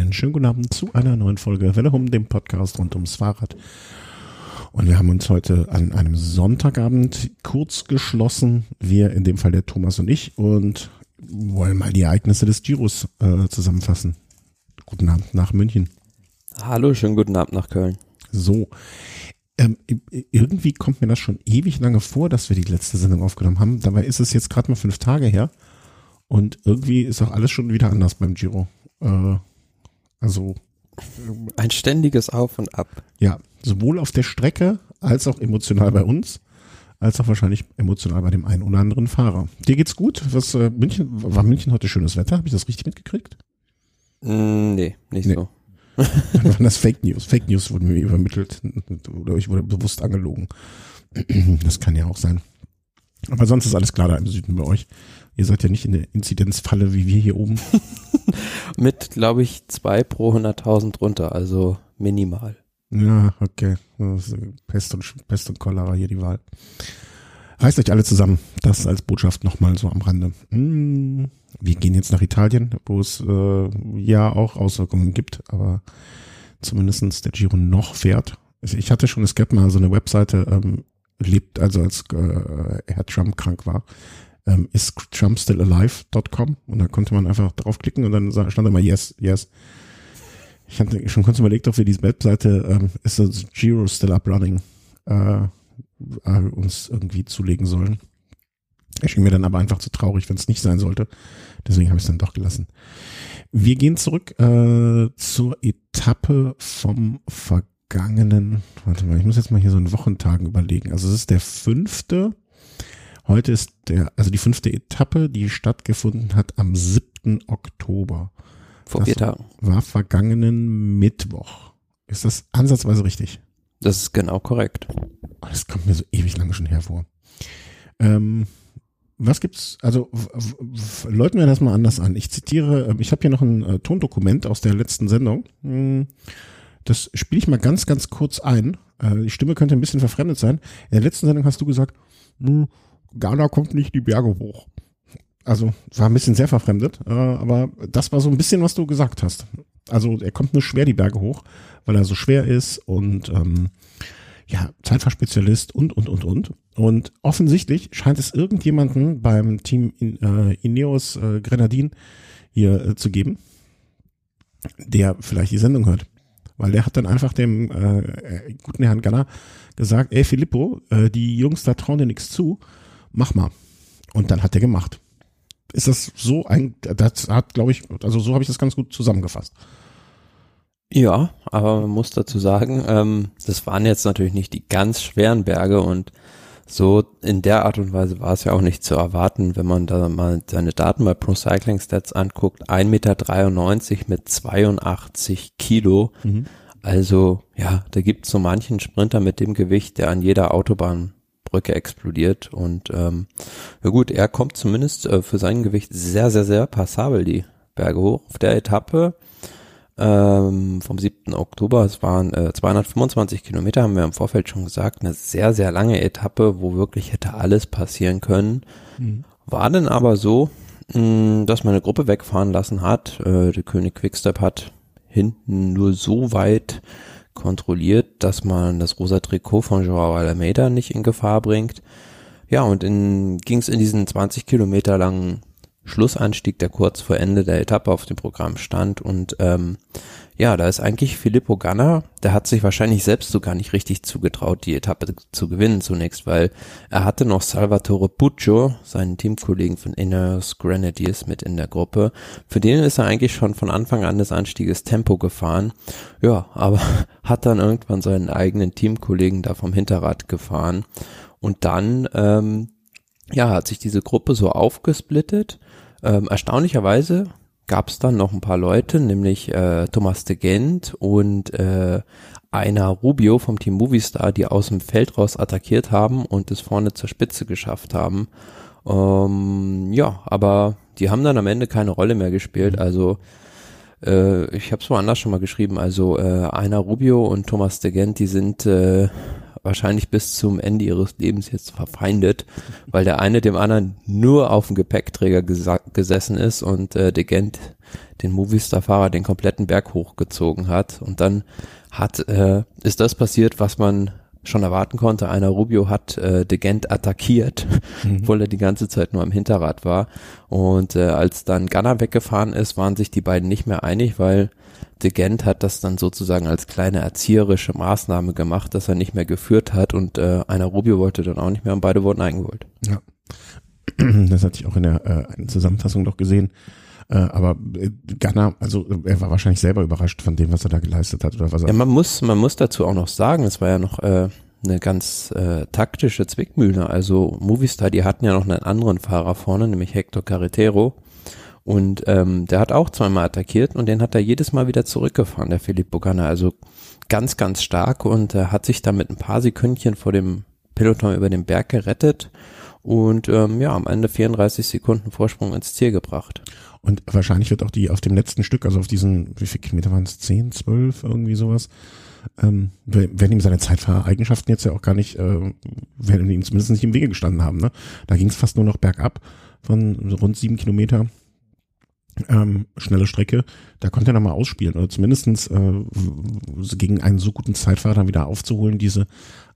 einen schönen guten Abend zu einer neuen Folge Welle um dem Podcast rund ums Fahrrad. Und wir haben uns heute an einem Sonntagabend kurz geschlossen, wir in dem Fall der Thomas und ich, und wollen mal die Ereignisse des Giros äh, zusammenfassen. Guten Abend nach München. Hallo, schönen guten Abend nach Köln. So, ähm, irgendwie kommt mir das schon ewig lange vor, dass wir die letzte Sendung aufgenommen haben. Dabei ist es jetzt gerade mal fünf Tage her. Und irgendwie ist auch alles schon wieder anders beim Giro. Äh, also. Ein ständiges Auf und Ab. Ja, sowohl auf der Strecke als auch emotional bei uns, als auch wahrscheinlich emotional bei dem einen oder anderen Fahrer. Dir geht's gut? Was, äh, München, war München heute schönes Wetter? Habe ich das richtig mitgekriegt? Mm, nee, nicht nee. so. Dann waren das Fake News. Fake News wurden mir übermittelt oder ich wurde bewusst angelogen. Das kann ja auch sein. Aber sonst ist alles klar da im Süden bei euch. Ihr seid ja nicht in der Inzidenzfalle wie wir hier oben. Mit, glaube ich, zwei pro 100.000 runter, also minimal. Ja, okay. Pest und, Pest und Cholera hier die Wahl. Reißt euch alle zusammen. Das als Botschaft nochmal so am Rande. Hm, wir gehen jetzt nach Italien, wo es äh, ja auch Auswirkungen gibt, aber zumindestens der Giro noch fährt. Ich hatte schon, es gab mal so eine Webseite, ähm, lebt, also als äh, Herr Trump krank war, ähm, ist Trump still alive.com und da konnte man einfach draufklicken und dann stand immer yes, yes. Ich hatte schon kurz überlegt, ob wir diese Webseite ähm, ist das Giro still up running äh, äh, uns irgendwie zulegen sollen. Erschien mir dann aber einfach zu traurig, wenn es nicht sein sollte. Deswegen habe ich es dann doch gelassen. Wir gehen zurück äh, zur Etappe vom vergangenen, warte mal, ich muss jetzt mal hier so einen Wochentagen überlegen. Also es ist der fünfte Heute ist der, also die fünfte Etappe, die stattgefunden hat am 7. Oktober. Vor vier Tagen. War vergangenen Mittwoch. Ist das ansatzweise richtig? Das ist genau korrekt. Oh, das kommt mir so ewig lange schon hervor. Ähm, was gibt's, also läuten wir das mal anders an. Ich zitiere, ähm, ich habe hier noch ein äh, Tondokument aus der letzten Sendung. Hm, das spiele ich mal ganz, ganz kurz ein. Äh, die Stimme könnte ein bisschen verfremdet sein. In der letzten Sendung hast du gesagt, hm, Ghana kommt nicht die Berge hoch. Also war ein bisschen sehr verfremdet, äh, aber das war so ein bisschen, was du gesagt hast. Also er kommt nur schwer die Berge hoch, weil er so schwer ist und ähm, ja, Zeitfahrspezialist und, und, und, und. Und offensichtlich scheint es irgendjemanden beim Team in, äh, Ineos äh, Grenadin hier äh, zu geben, der vielleicht die Sendung hört. Weil der hat dann einfach dem äh, guten Herrn Ganner gesagt, ey Filippo, äh, die Jungs da trauen dir nichts zu mach mal. Und dann hat er gemacht. Ist das so ein, das hat, glaube ich, also so habe ich das ganz gut zusammengefasst. Ja, aber man muss dazu sagen, ähm, das waren jetzt natürlich nicht die ganz schweren Berge und so in der Art und Weise war es ja auch nicht zu erwarten, wenn man da mal seine Daten bei Pro Cycling Stats anguckt. 1,93 Meter mit 82 Kilo. Mhm. Also ja, da gibt es so manchen Sprinter mit dem Gewicht, der an jeder Autobahn Brücke explodiert und ähm, ja gut, er kommt zumindest äh, für sein Gewicht sehr, sehr, sehr passabel die Berge hoch. Auf der Etappe ähm, vom 7. Oktober, es waren äh, 225 Kilometer, haben wir im Vorfeld schon gesagt, eine sehr, sehr lange Etappe, wo wirklich hätte alles passieren können. Mhm. War dann aber so, mh, dass man eine Gruppe wegfahren lassen hat. Äh, der König Quickstep hat hinten nur so weit kontrolliert, dass man das rosa Trikot von Joao Alameda nicht in Gefahr bringt. Ja, und in, ging es in diesen 20 Kilometer langen Schlussanstieg, der kurz vor Ende der Etappe auf dem Programm stand. Und ähm, ja, da ist eigentlich Filippo Ganna, der hat sich wahrscheinlich selbst so gar nicht richtig zugetraut, die Etappe zu gewinnen zunächst, weil er hatte noch Salvatore Puccio, seinen Teamkollegen von Ineos Grenadiers mit in der Gruppe. Für den ist er eigentlich schon von Anfang an des Anstieges Tempo gefahren. Ja, aber hat dann irgendwann seinen eigenen Teamkollegen da vom Hinterrad gefahren. Und dann, ähm, ja, hat sich diese Gruppe so aufgesplittet ähm, erstaunlicherweise gab es dann noch ein paar Leute, nämlich äh, Thomas de Gent und äh, einer Rubio vom Team Movistar, die aus dem Feld raus attackiert haben und es vorne zur Spitze geschafft haben. Ähm, ja, aber die haben dann am Ende keine Rolle mehr gespielt. Mhm. Also äh, ich habe es woanders schon mal geschrieben. Also äh, einer Rubio und Thomas de Gent, die sind äh, wahrscheinlich bis zum Ende ihres Lebens jetzt verfeindet, weil der eine dem anderen nur auf dem Gepäckträger gesessen ist und äh, De Gent den Movistar-Fahrer den kompletten Berg hochgezogen hat. Und dann hat, äh, ist das passiert, was man schon erwarten konnte. Einer Rubio hat äh, De Gent attackiert, mhm. obwohl er die ganze Zeit nur am Hinterrad war. Und äh, als dann Gunner weggefahren ist, waren sich die beiden nicht mehr einig, weil De Gent hat das dann sozusagen als kleine erzieherische Maßnahme gemacht, dass er nicht mehr geführt hat und äh, einer Rubio wollte dann auch nicht mehr und beide wurden eingeholt. Ja, das hatte ich auch in der äh, Zusammenfassung doch gesehen. Äh, aber äh, Ghana, also er war wahrscheinlich selber überrascht von dem, was er da geleistet hat oder was. Ja, man muss, man muss dazu auch noch sagen, es war ja noch äh, eine ganz äh, taktische Zwickmühle. Also Movistar, die hatten ja noch einen anderen Fahrer vorne, nämlich Hector Carretero. Und ähm, der hat auch zweimal attackiert und den hat er jedes Mal wieder zurückgefahren, der Filippo Ganna. Also ganz, ganz stark und er hat sich dann mit ein paar Sekündchen vor dem Peloton über den Berg gerettet und ähm, ja, am Ende 34 Sekunden Vorsprung ins Ziel gebracht. Und wahrscheinlich wird auch die auf dem letzten Stück, also auf diesen, wie viele Kilometer waren es? 10, 12, irgendwie sowas, ähm, werden ihm seine Zeitfahreigenschaften jetzt ja auch gar nicht, äh, werden ihm zumindest nicht im Wege gestanden haben. Ne? Da ging es fast nur noch bergab von rund sieben Kilometer. Ähm, schnelle Strecke, da konnte er nochmal ausspielen oder zumindestens äh, gegen einen so guten Zeitfahrer dann wieder aufzuholen, diese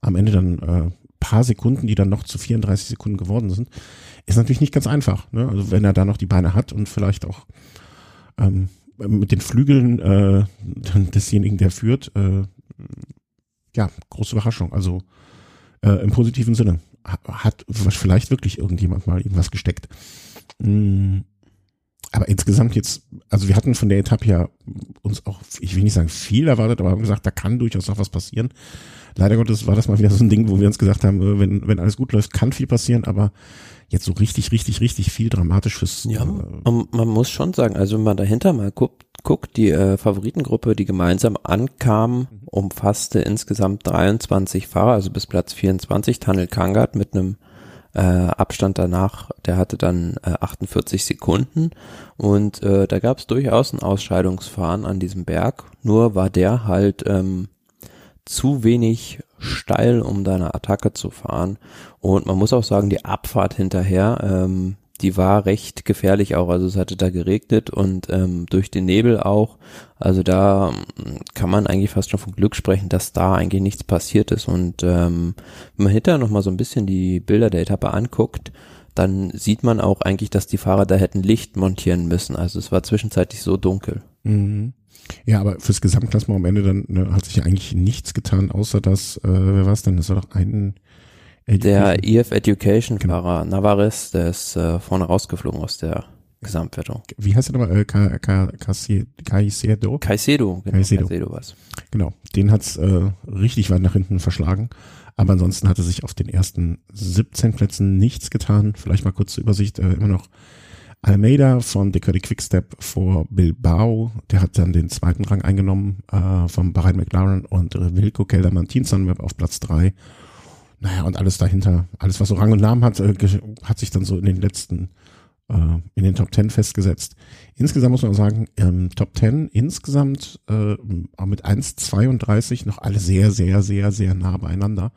am Ende dann äh, paar Sekunden, die dann noch zu 34 Sekunden geworden sind, ist natürlich nicht ganz einfach. Ne? Also wenn er da noch die Beine hat und vielleicht auch ähm, mit den Flügeln äh, desjenigen, der führt, äh, ja, große Überraschung. Also äh, im positiven Sinne hat vielleicht wirklich irgendjemand mal irgendwas gesteckt. Mm, aber insgesamt jetzt, also wir hatten von der Etappe ja uns auch, ich will nicht sagen viel erwartet, aber haben gesagt, da kann durchaus noch was passieren. Leider Gottes war das mal wieder so ein Ding, wo wir uns gesagt haben, äh, wenn, wenn alles gut läuft, kann viel passieren, aber jetzt so richtig, richtig, richtig viel dramatisch fürs. Ja, äh, man, man muss schon sagen, also wenn man dahinter mal guckt, guckt die äh, Favoritengruppe, die gemeinsam ankam, mhm. umfasste insgesamt 23 Fahrer, also bis Platz 24, Tanel Kangat mit einem äh, Abstand danach, der hatte dann äh, 48 Sekunden und äh, da gab es durchaus ein Ausscheidungsfahren an diesem Berg, nur war der halt ähm, zu wenig steil, um deine Attacke zu fahren. Und man muss auch sagen, die Abfahrt hinterher, ähm, die war recht gefährlich auch. Also es hatte da geregnet und ähm, durch den Nebel auch. Also da ähm, kann man eigentlich fast schon von Glück sprechen, dass da eigentlich nichts passiert ist. Und ähm, wenn man hinterher nochmal so ein bisschen die Bilder der Etappe anguckt, dann sieht man auch eigentlich, dass die Fahrer da hätten Licht montieren müssen. Also es war zwischenzeitlich so dunkel. Mhm. Ja, aber fürs Gesamtklassement am Ende dann ne, hat sich ja eigentlich nichts getan, außer dass, äh, wer war es denn? Das war doch ein Education. Der EF Education genau. Fahrer Navarez, der ist äh, vorne rausgeflogen aus der Gesamtwertung. Wie heißt der nochmal? Äh, Ka, Ka, Caicedo? Caicedo, genau. Caicedo. Caicedo was. Genau, den hat's äh, richtig weit nach hinten verschlagen. Aber ansonsten hatte sich auf den ersten 17 Plätzen nichts getan. Vielleicht mal kurz zur Übersicht, äh, immer noch Almeida von Decade Quickstep vor Bilbao, der hat dann den zweiten Rang eingenommen äh, von Bahrain McLaren und Wilco Kelderman Sunweb auf Platz drei. Naja, und alles dahinter, alles was so Rang und Namen hat, äh, hat sich dann so in den letzten, äh, in den Top Ten festgesetzt. Insgesamt muss man sagen, ähm, Top Ten insgesamt äh, mit 1,32 noch alle sehr, sehr, sehr, sehr nah beieinander.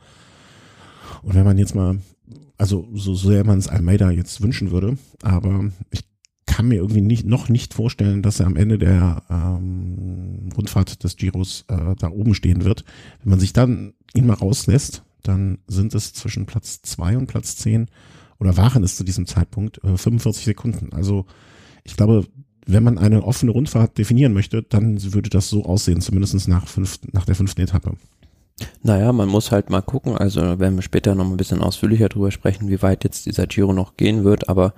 Und wenn man jetzt mal also so sehr man es Almeida jetzt wünschen würde, aber ich kann mir irgendwie nicht, noch nicht vorstellen, dass er am Ende der ähm, Rundfahrt des Giros äh, da oben stehen wird. Wenn man sich dann ihn mal rauslässt, dann sind es zwischen Platz zwei und Platz zehn oder waren es zu diesem Zeitpunkt äh, 45 Sekunden. Also ich glaube, wenn man eine offene Rundfahrt definieren möchte, dann würde das so aussehen, zumindest nach, fünf, nach der fünften Etappe. Naja, man muss halt mal gucken, also werden wir später noch ein bisschen ausführlicher drüber sprechen, wie weit jetzt dieser Giro noch gehen wird, aber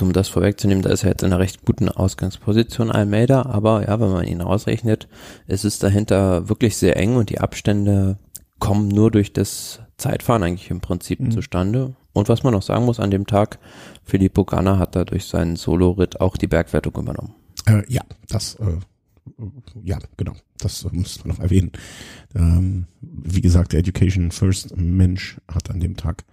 um das vorwegzunehmen, da ist er jetzt in einer recht guten Ausgangsposition Almeida, aber ja, wenn man ihn ausrechnet, ist es dahinter wirklich sehr eng und die Abstände kommen nur durch das Zeitfahren eigentlich im Prinzip mhm. zustande. Und was man noch sagen muss, an dem Tag, Filippo Ganna hat da durch seinen Solo-Ritt auch die Bergwertung übernommen. Äh, ja, das äh, ja, genau, das muss man noch erwähnen. Ähm, wie gesagt, der Education First Mensch hat an dem Tag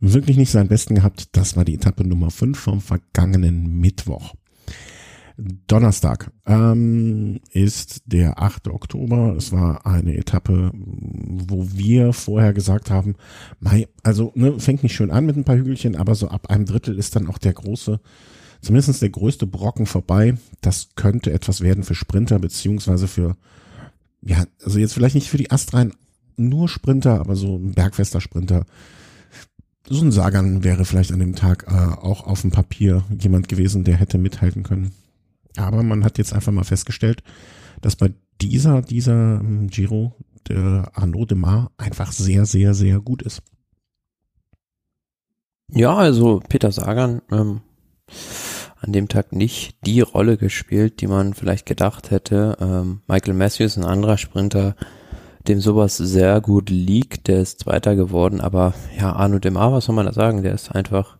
wirklich nicht seinen Besten gehabt. Das war die Etappe Nummer 5 vom vergangenen Mittwoch. Donnerstag. Ähm, ist der 8. Oktober. Es war eine Etappe, wo wir vorher gesagt haben, Mai, also ne, fängt nicht schön an mit ein paar Hügelchen, aber so ab einem Drittel ist dann auch der große, zumindest der größte Brocken vorbei. Das könnte etwas werden für Sprinter, beziehungsweise für, ja, also jetzt vielleicht nicht für die Astrein nur Sprinter, aber so ein bergfester Sprinter. So ein Sagan wäre vielleicht an dem Tag äh, auch auf dem Papier jemand gewesen, der hätte mithalten können. Aber man hat jetzt einfach mal festgestellt, dass bei dieser, dieser ähm, Giro der Arnaud de Mar einfach sehr, sehr, sehr gut ist. Ja, also Peter Sagan ähm, an dem Tag nicht die Rolle gespielt, die man vielleicht gedacht hätte. Ähm, Michael Matthews, ein anderer Sprinter, dem sowas sehr gut liegt, der ist Zweiter geworden, aber ja, Arno Demar, was soll man da sagen, der ist einfach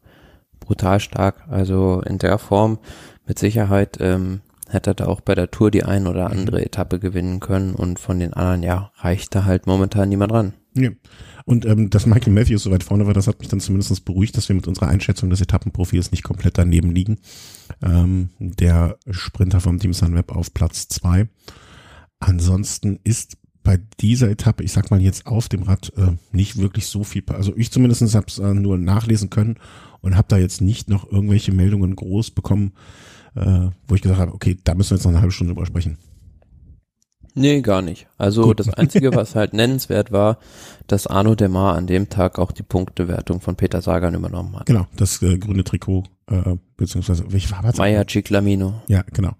brutal stark, also in der Form mit Sicherheit ähm, hätte er da auch bei der Tour die ein oder mhm. andere Etappe gewinnen können und von den anderen, ja, reicht da halt momentan niemand ran. Ja. Und ähm, dass Michael Matthews so weit vorne war, das hat mich dann zumindest beruhigt, dass wir mit unserer Einschätzung des Etappenprofils nicht komplett daneben liegen. Ähm, der Sprinter vom Team Sunweb auf Platz zwei. Ansonsten ist bei dieser Etappe, ich sag mal jetzt auf dem Rad, äh, nicht wirklich so viel. Also ich zumindest habe es äh, nur nachlesen können und habe da jetzt nicht noch irgendwelche Meldungen groß bekommen, äh, wo ich gesagt habe, okay, da müssen wir jetzt noch eine halbe Stunde drüber sprechen. Nee, gar nicht. Also Gut. das Einzige, was halt nennenswert war, dass Arno Demar an dem Tag auch die Punktewertung von Peter Sagan übernommen hat. Genau, das äh, grüne Trikot, äh, beziehungsweise welche Farbe hat Maya Ciclamino. Ja, genau.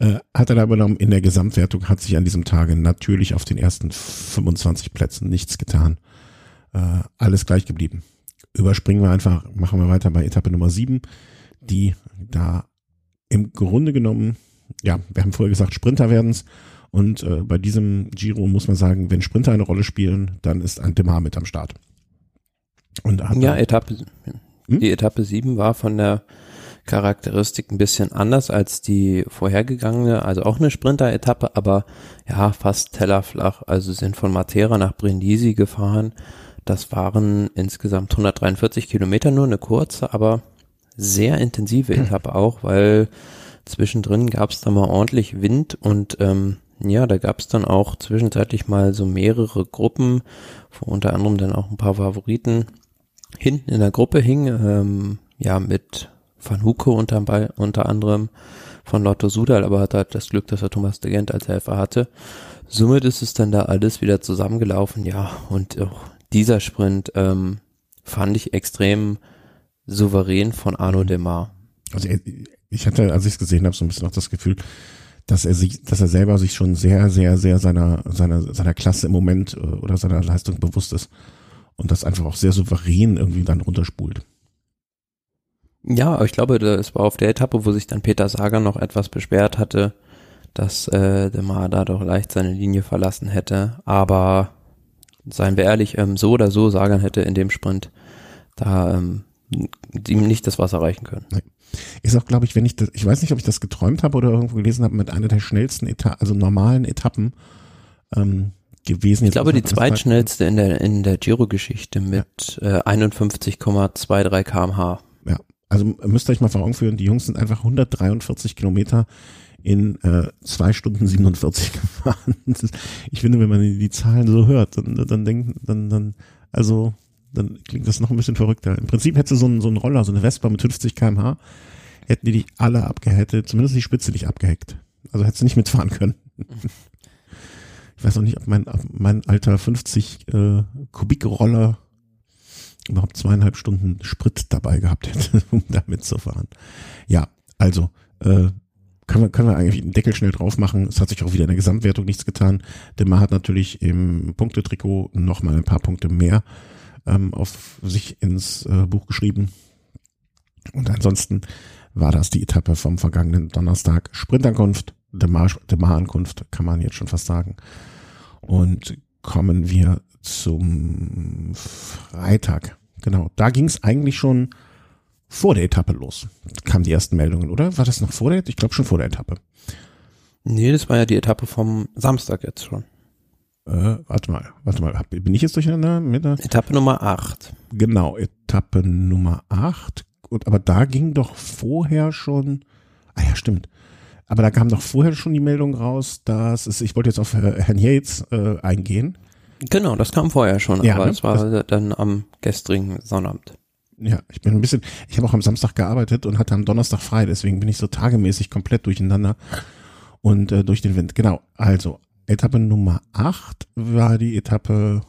Äh, hat er da übernommen. In der Gesamtwertung hat sich an diesem Tage natürlich auf den ersten 25 Plätzen nichts getan. Äh, alles gleich geblieben. Überspringen wir einfach, machen wir weiter bei Etappe Nummer 7, die da im Grunde genommen, ja, wir haben vorher gesagt, Sprinter werden's. Und äh, bei diesem Giro muss man sagen, wenn Sprinter eine Rolle spielen, dann ist ein Demar mit am Start. Und ja, Etappe, hm? die Etappe 7 war von der Charakteristik ein bisschen anders als die vorhergegangene, also auch eine Sprinter-Etappe, aber ja, fast tellerflach. Also sind von Matera nach Brindisi gefahren. Das waren insgesamt 143 Kilometer, nur eine kurze, aber sehr intensive. Etappe auch, weil zwischendrin gab es da mal ordentlich Wind und ähm, ja, da gab es dann auch zwischenzeitlich mal so mehrere Gruppen, wo unter anderem dann auch ein paar Favoriten hinten in der Gruppe hingen, ähm, ja, mit Van Huke unter, unter anderem von Lotto Sudal, aber hat halt das Glück, dass er Thomas de Gent als Helfer hatte. Somit ist es dann da alles wieder zusammengelaufen, ja, und auch dieser Sprint ähm, fand ich extrem souverän von Arno Demar. Also ich hatte, als ich es gesehen habe, so ein bisschen auch das Gefühl, dass er sich, dass er selber sich schon sehr, sehr, sehr seiner, seiner, seiner Klasse im Moment äh, oder seiner Leistung bewusst ist und das einfach auch sehr souverän irgendwie dann runterspult. Ja, aber ich glaube, das war auf der Etappe, wo sich dann Peter Sager noch etwas beschwert hatte, dass äh, der Ma da doch leicht seine Linie verlassen hätte. Aber seien wir ehrlich, ähm, so oder so Sagan hätte in dem Sprint da ähm, ihm nicht das Wasser reichen können. Nee. Ist auch, glaube ich, wenn ich das, ich weiß nicht, ob ich das geträumt habe oder irgendwo gelesen habe, mit einer der schnellsten Etappen, also normalen Etappen ähm, gewesen. Ich glaube, die zweitschnellste in der in der Giro-Geschichte mit ja. äh, 51,23 kmh. Ja, also müsst ihr euch mal vor Augen führen, die Jungs sind einfach 143 Kilometer in äh, zwei Stunden 47 gefahren. Ist, ich finde, wenn man die, die Zahlen so hört, dann, dann denkt, dann, dann, also, dann klingt das noch ein bisschen verrückter. Im Prinzip hätte so ein, so ein Roller, so eine Vespa mit 50 kmh, hätten die dich alle abgehättet, zumindest die Spitze nicht abgehackt. Also hättest du nicht mitfahren können. Ich weiß auch nicht, ob mein, ob mein alter 50 äh, Kubikroller überhaupt zweieinhalb Stunden Sprit dabei gehabt hätte, um da mitzufahren. Ja, also äh, können wir, können wir eigentlich den Deckel schnell drauf machen. Es hat sich auch wieder in der Gesamtwertung nichts getan. Demar hat natürlich im Punktetrikot noch mal ein paar Punkte mehr ähm, auf sich ins äh, Buch geschrieben. Und ansonsten war das die Etappe vom vergangenen Donnerstag. Sprintankunft, Demar-Ankunft, kann man jetzt schon fast sagen. Und kommen wir zum Freitag. Genau, da ging es eigentlich schon vor der Etappe los. Kamen die ersten Meldungen, oder? War das noch vor der? Ich glaube schon vor der Etappe. Nee, das war ja die Etappe vom Samstag jetzt schon. Äh, warte mal, warte mal, bin ich jetzt durcheinander mit der? Etappe Nummer 8. Genau, Etappe Nummer 8. Und, aber da ging doch vorher schon, ah ja, stimmt. Aber da kam doch vorher schon die Meldung raus, dass es, ich wollte jetzt auf Herrn Yates äh, eingehen. Genau, das kam vorher schon, Ja, aber ne? es war dann am gestrigen Sonnabend. Ja, ich bin ein bisschen, ich habe auch am Samstag gearbeitet und hatte am Donnerstag frei, deswegen bin ich so tagemäßig komplett durcheinander und äh, durch den Wind. Genau, also Etappe Nummer 8 war die Etappe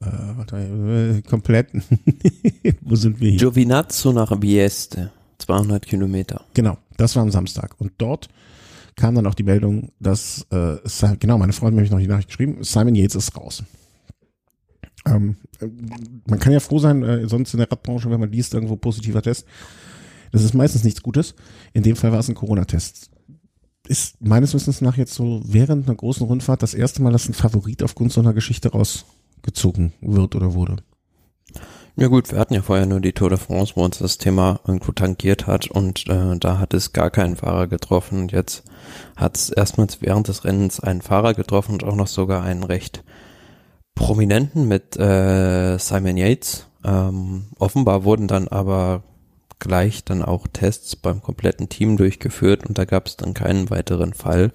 äh, warte, äh, komplett. Wo sind wir hier? Giovinazzo nach Vieste, 200 Kilometer. Genau, das war am Samstag. Und dort kam dann auch die Meldung, dass, äh, genau, meine Freundin hat mich noch die Nachricht geschrieben, Simon Yates ist raus. Ähm, äh, man kann ja froh sein, äh, sonst in der Radbranche, wenn man liest, irgendwo positiver Test. Das ist meistens nichts Gutes. In dem Fall war es ein Corona-Test. Ist meines Wissens nach jetzt so während einer großen Rundfahrt das erste Mal, dass ein Favorit aufgrund so einer Geschichte rausgezogen wird oder wurde. Ja gut, wir hatten ja vorher nur die Tour de France, wo uns das Thema irgendwo tangiert hat und äh, da hat es gar keinen Fahrer getroffen. Und jetzt hat es erstmals während des Rennens einen Fahrer getroffen und auch noch sogar einen recht prominenten mit äh, Simon Yates. Ähm, offenbar wurden dann aber gleich dann auch Tests beim kompletten Team durchgeführt und da gab es dann keinen weiteren Fall.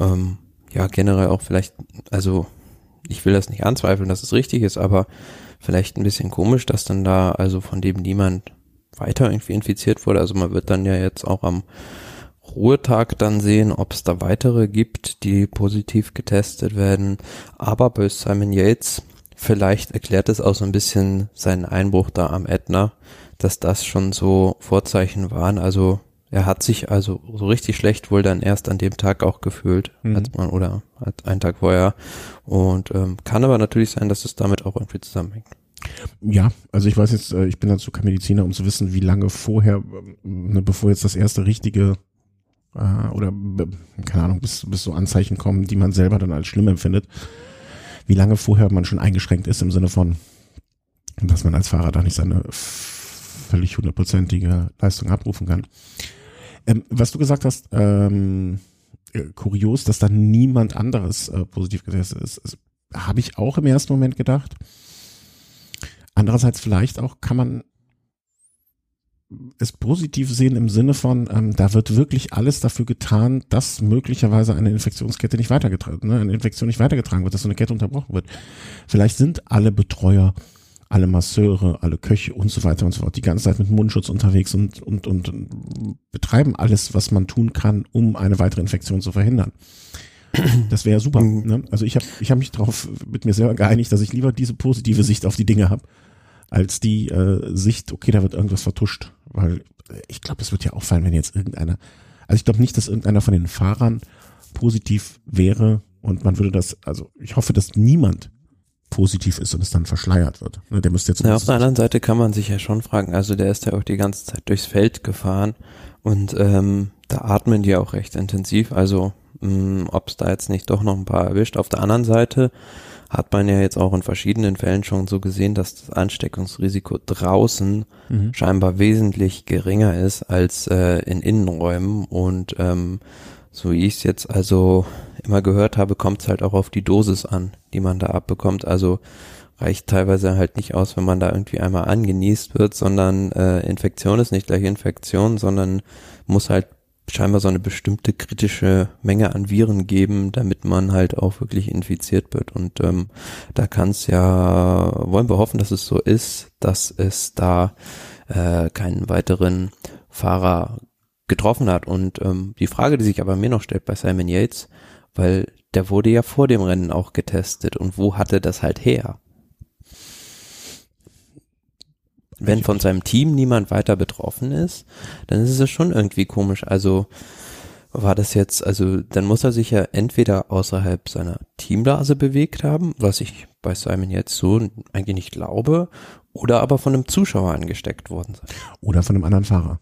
Ähm, ja, generell auch vielleicht, also ich will das nicht anzweifeln, dass es richtig ist, aber vielleicht ein bisschen komisch, dass dann da also von dem niemand weiter irgendwie infiziert wurde. Also man wird dann ja jetzt auch am Ruhetag dann sehen, ob es da weitere gibt, die positiv getestet werden. Aber bei Simon Yates, vielleicht erklärt es auch so ein bisschen seinen Einbruch da am Ätna, dass das schon so Vorzeichen waren. Also er hat sich also so richtig schlecht wohl dann erst an dem Tag auch gefühlt, Mhm. als man oder als einen Tag vorher. Und ähm, kann aber natürlich sein, dass es damit auch irgendwie zusammenhängt. Ja, also ich weiß jetzt, äh, ich bin dazu kein Mediziner, um zu wissen, wie lange vorher, ähm, ne, bevor jetzt das erste richtige äh, oder keine Ahnung, bis, bis so Anzeichen kommen, die man selber dann als schlimm empfindet, wie lange vorher man schon eingeschränkt ist im Sinne von, dass man als Fahrer da nicht seine völlig hundertprozentige Leistung abrufen kann. Ähm, was du gesagt hast, ähm, äh, kurios, dass da niemand anderes äh, positiv getestet ist, habe ich auch im ersten Moment gedacht. Andererseits vielleicht auch kann man es positiv sehen im Sinne von, ähm, da wird wirklich alles dafür getan, dass möglicherweise eine Infektionskette nicht weitergetragen, ne, eine Infektion nicht weitergetragen wird, dass so eine Kette unterbrochen wird. Vielleicht sind alle Betreuer, alle Masseure, alle Köche und so weiter und so fort die ganze Zeit mit Mundschutz unterwegs und, und, und, betreiben alles, was man tun kann, um eine weitere Infektion zu verhindern. Das wäre super. Mhm. Ne? Also ich habe ich hab mich darauf mit mir selber geeinigt, dass ich lieber diese positive Sicht auf die Dinge habe, als die äh, Sicht, okay, da wird irgendwas vertuscht. Weil äh, ich glaube, es wird ja auffallen, wenn jetzt irgendeiner, also ich glaube nicht, dass irgendeiner von den Fahrern positiv wäre und man würde das, also ich hoffe, dass niemand positiv ist und es dann verschleiert wird. Ne, Der müsste jetzt Ja, auf der anderen Seite kann man sich ja schon fragen, also der ist ja auch die ganze Zeit durchs Feld gefahren und ähm, da atmen die auch recht intensiv, also ob es da jetzt nicht doch noch ein paar erwischt. Auf der anderen Seite hat man ja jetzt auch in verschiedenen Fällen schon so gesehen, dass das Ansteckungsrisiko draußen Mhm. scheinbar wesentlich geringer ist als äh, in Innenräumen und ähm, so wie ich es jetzt also immer gehört habe, kommt es halt auch auf die Dosis an, die man da abbekommt. Also reicht teilweise halt nicht aus, wenn man da irgendwie einmal angenießt wird, sondern äh, Infektion ist nicht gleich Infektion, sondern muss halt scheinbar so eine bestimmte kritische Menge an Viren geben, damit man halt auch wirklich infiziert wird. Und ähm, da kann es ja, wollen wir hoffen, dass es so ist, dass es da äh, keinen weiteren Fahrer getroffen hat. Und ähm, die Frage, die sich aber mir noch stellt bei Simon Yates, weil der wurde ja vor dem Rennen auch getestet und wo hatte das halt her? Wenn von seinem Team niemand weiter betroffen ist, dann ist es schon irgendwie komisch. Also war das jetzt, also dann muss er sich ja entweder außerhalb seiner Teamblase bewegt haben, was ich bei Simon jetzt so eigentlich nicht glaube, oder aber von einem Zuschauer angesteckt worden sein. Oder von einem anderen Fahrer.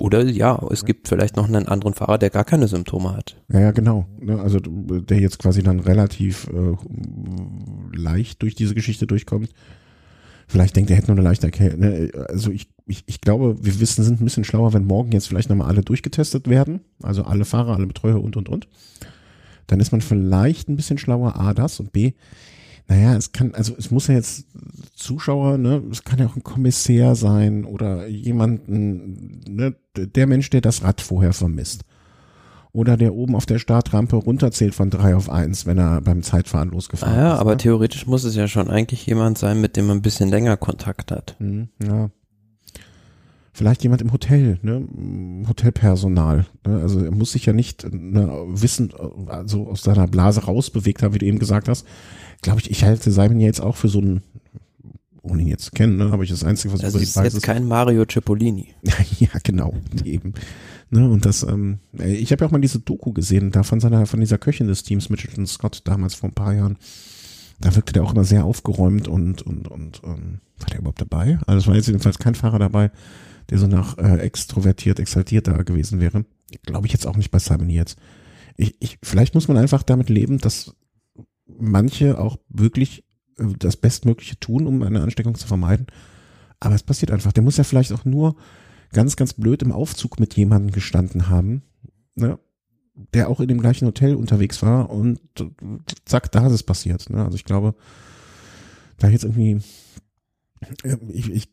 Oder ja, es gibt vielleicht noch einen anderen Fahrer, der gar keine Symptome hat. Ja, ja, genau. Ne, Also der jetzt quasi dann relativ äh, leicht durch diese Geschichte durchkommt. Vielleicht denkt er, hätte nur eine leichte Erkältung. Ne? Also ich, ich, ich glaube, wir wissen, sind ein bisschen schlauer, wenn morgen jetzt vielleicht nochmal alle durchgetestet werden. Also alle Fahrer, alle Betreuer und, und, und. Dann ist man vielleicht ein bisschen schlauer, A, das und B, naja, es kann, also es muss ja jetzt Zuschauer, ne, es kann ja auch ein Kommissär sein oder jemanden, ne, der Mensch, der das Rad vorher vermisst. Oder der oben auf der Startrampe runterzählt von drei auf eins, wenn er beim Zeitfahren losgefahren ah ja, ist. aber ne? theoretisch muss es ja schon eigentlich jemand sein, mit dem man ein bisschen länger Kontakt hat. Hm, ja. Vielleicht jemand im Hotel, ne? Hotelpersonal. Ne? Also er muss sich ja nicht ne, wissen, also aus seiner Blase rausbewegt haben, wie du eben gesagt hast. Glaube ich, ich halte Simon jetzt auch für so ein, ohne ihn jetzt zu kennen, ne, aber ich das Einzige, was Also über ist jetzt kein Mario Cipollini. ja, genau, eben. Ne, und das, ähm, ich habe ja auch mal diese Doku gesehen, da von seiner, von dieser Köchin des Teams, Mitchelton Scott, damals vor ein paar Jahren. Da wirkte der auch immer sehr aufgeräumt und, und, und, ähm, war der überhaupt dabei? Also es war jetzt jedenfalls kein Fahrer dabei, der so nach äh, extrovertiert, exaltiert da gewesen wäre. Glaube ich jetzt auch nicht bei Simon jetzt. Ich, ich, vielleicht muss man einfach damit leben, dass manche auch wirklich äh, das Bestmögliche tun, um eine Ansteckung zu vermeiden. Aber es passiert einfach. Der muss ja vielleicht auch nur ganz, ganz blöd im Aufzug mit jemandem gestanden haben, ne, der auch in dem gleichen Hotel unterwegs war und zack, da ist es passiert. Ne? Also ich glaube, da jetzt irgendwie äh, ich, ich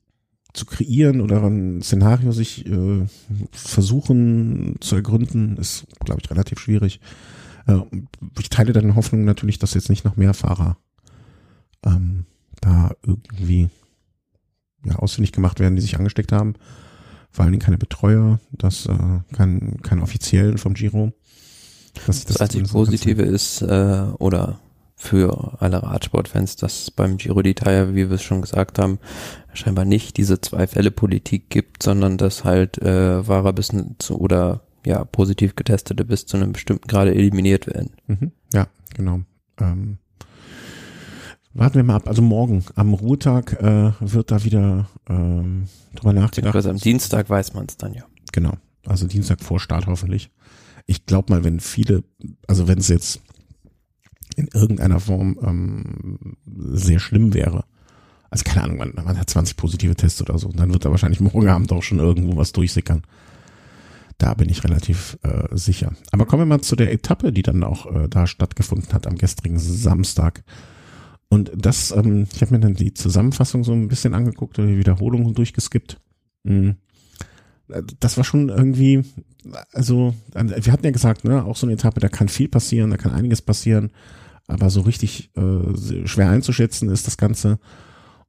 zu kreieren oder ein Szenario sich äh, versuchen zu ergründen, ist, glaube ich, relativ schwierig. Äh, ich teile deine Hoffnung natürlich, dass jetzt nicht noch mehr Fahrer ähm, da irgendwie ja, ausfindig gemacht werden, die sich angesteckt haben. Vor allen Dingen keine Betreuer, das äh, kein, keine offiziellen vom Giro. Das, das einzige Positive ist, äh, oder für alle Radsportfans, dass beim Giro d'Italia, wie wir es schon gesagt haben, scheinbar nicht diese Zwei-Fälle-Politik gibt, sondern dass halt äh, Fahrer bis zu, oder ja, positiv getestete bis zu einem bestimmten Grade eliminiert werden. Mhm. Ja, genau. Ähm, warten wir mal ab. Also morgen am Ruhetag äh, wird da wieder ähm, drüber nachgedacht. Also am Dienstag weiß man es dann ja. Genau. Also Dienstag vor Start hoffentlich. Ich glaube mal, wenn viele, also wenn es jetzt in irgendeiner Form ähm, sehr schlimm wäre, also keine Ahnung, man, man hat 20 positive Tests oder so, dann wird da wahrscheinlich morgen Abend auch schon irgendwo was durchsickern. Da bin ich relativ äh, sicher. Aber kommen wir mal zu der Etappe, die dann auch äh, da stattgefunden hat am gestrigen Samstag. Und das, ähm, ich habe mir dann die Zusammenfassung so ein bisschen angeguckt oder die Wiederholung durchgeskippt. Mhm. Das war schon irgendwie, also wir hatten ja gesagt, ne, auch so eine Etappe, da kann viel passieren, da kann einiges passieren, aber so richtig äh, schwer einzuschätzen ist das Ganze.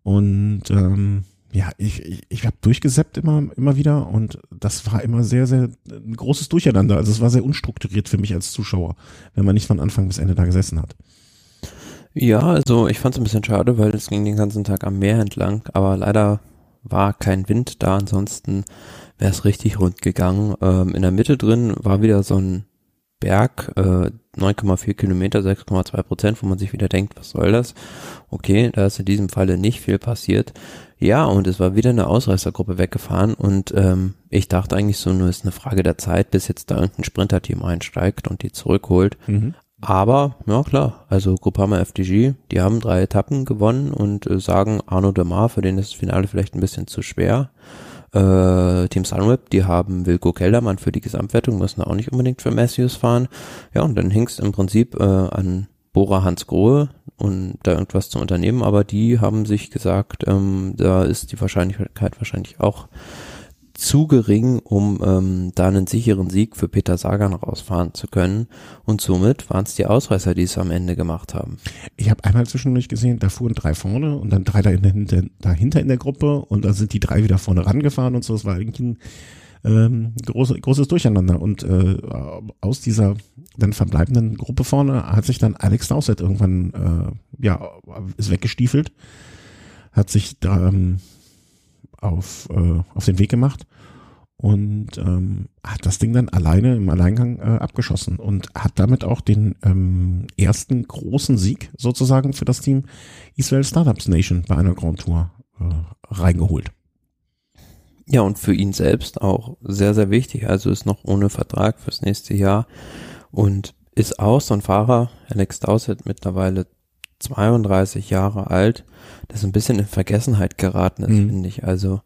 Und ähm, ja, ich, ich, ich habe durchgesäppt immer, immer wieder und das war immer sehr, sehr ein großes Durcheinander. Also es war sehr unstrukturiert für mich als Zuschauer, wenn man nicht von Anfang bis Ende da gesessen hat. Ja, also ich fand es ein bisschen schade, weil es ging den ganzen Tag am Meer entlang, aber leider war kein Wind da, ansonsten wäre es richtig rund gegangen. Ähm, in der Mitte drin war wieder so ein Berg, äh, 9,4 Kilometer, 6,2 Prozent, wo man sich wieder denkt, was soll das? Okay, da ist in diesem Falle nicht viel passiert. Ja, und es war wieder eine Ausreißergruppe weggefahren und ähm, ich dachte eigentlich so, nur ist eine Frage der Zeit, bis jetzt da irgendein Sprinterteam einsteigt und die zurückholt. Mhm. Aber, ja klar, also Groupama FDG, die haben drei Etappen gewonnen und äh, sagen Arno Demar, für den ist das Finale vielleicht ein bisschen zu schwer. Äh, Team Sunweb, die haben Wilco Keldermann für die Gesamtwertung, müssen auch nicht unbedingt für Matthews fahren. Ja, und dann hingst im Prinzip äh, an Bora Hans Grohe und da irgendwas zu unternehmen, aber die haben sich gesagt, ähm, da ist die Wahrscheinlichkeit wahrscheinlich auch zu gering, um ähm, da einen sicheren Sieg für Peter Sagan rausfahren zu können. Und somit waren es die Ausreißer, die es am Ende gemacht haben. Ich habe einmal zwischendurch gesehen, da fuhren drei vorne und dann drei dahinter, dahinter in der Gruppe und dann sind die drei wieder vorne rangefahren und so. Es war irgendwie ein ähm, große, großes Durcheinander. Und äh, aus dieser dann verbleibenden Gruppe vorne hat sich dann Alex Dowsett irgendwann äh, ja ist weggestiefelt, hat sich da ähm, auf, äh, auf den Weg gemacht und ähm, hat das Ding dann alleine im Alleingang äh, abgeschossen und hat damit auch den ähm, ersten großen Sieg sozusagen für das Team Israel Startups Nation bei einer Grand Tour äh, reingeholt. Ja, und für ihn selbst auch sehr, sehr wichtig. Also ist noch ohne Vertrag fürs nächste Jahr und ist auch so ein Fahrer, Alex Dowsett mittlerweile 32 Jahre alt, das ein bisschen in Vergessenheit geraten ist, mhm. finde ich. Also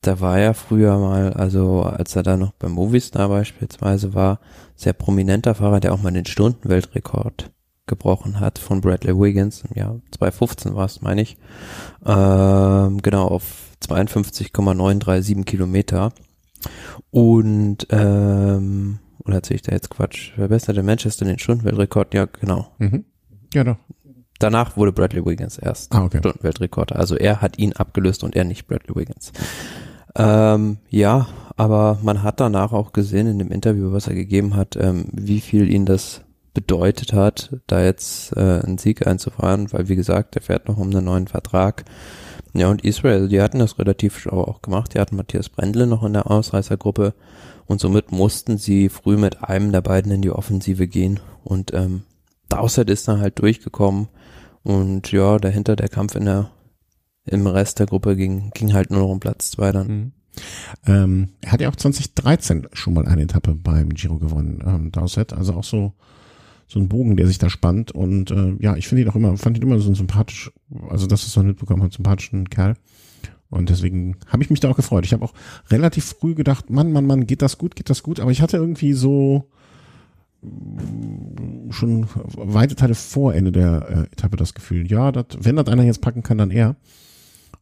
da war er früher mal, also als er da noch beim Movistar beispielsweise war, sehr prominenter Fahrer, der auch mal den Stundenweltrekord gebrochen hat von Bradley Wiggins im Jahr 2015 war es, meine ich. Ähm, genau, auf 52,937 Kilometer. Und, ähm, oder erzähle ich da jetzt Quatsch? Verbesserte Manchester den Stundenweltrekord? Ja, genau. Mhm. Ja, doch. Danach wurde Bradley Wiggins erst Ah, okay. Stundenweltrekorder. Also er hat ihn abgelöst und er nicht Bradley Wiggins. Ähm, ja, aber man hat danach auch gesehen in dem Interview, was er gegeben hat, ähm, wie viel ihn das bedeutet hat, da jetzt äh, einen Sieg einzufahren, weil wie gesagt, er fährt noch um einen neuen Vertrag. Ja, und Israel, die hatten das relativ schlau auch gemacht. Die hatten Matthias Brendle noch in der Ausreißergruppe und somit mussten sie früh mit einem der beiden in die Offensive gehen. Und ähm, Dowsett ist dann halt durchgekommen und ja, dahinter der Kampf in der im Rest der Gruppe ging, ging halt nur noch um Platz zwei dann. Mhm. Ähm, er hat ja auch 2013 schon mal eine Etappe beim Giro gewonnen, ähm, Dowsett. Also auch so so ein Bogen, der sich da spannt. Und äh, ja, ich finde ihn auch immer, fand ihn immer so sympathisch, also das ist so mitbekommen hat, sympathischen Kerl. Und deswegen habe ich mich da auch gefreut. Ich habe auch relativ früh gedacht, Mann, Mann, Mann, geht das gut, geht das gut. Aber ich hatte irgendwie so schon weite Teile vor Ende der äh, Etappe das Gefühl, ja, dat, wenn das einer jetzt packen kann, dann er.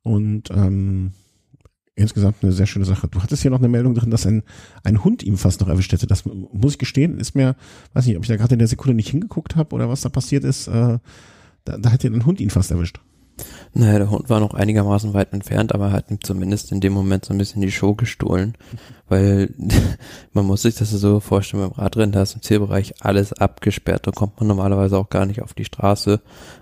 Und ähm, insgesamt eine sehr schöne Sache. Du hattest hier noch eine Meldung drin, dass ein, ein Hund ihm fast noch erwischt hätte. Das muss ich gestehen, ist mir, weiß nicht, ob ich da gerade in der Sekunde nicht hingeguckt habe oder was da passiert ist. Äh, da, da hätte ein Hund ihn fast erwischt. Naja, der Hund war noch einigermaßen weit entfernt, aber hat ihm zumindest in dem Moment so ein bisschen die Show gestohlen, weil man muss sich das so vorstellen, beim Radrennen, da ist im Zielbereich alles abgesperrt, da kommt man normalerweise auch gar nicht auf die Straße,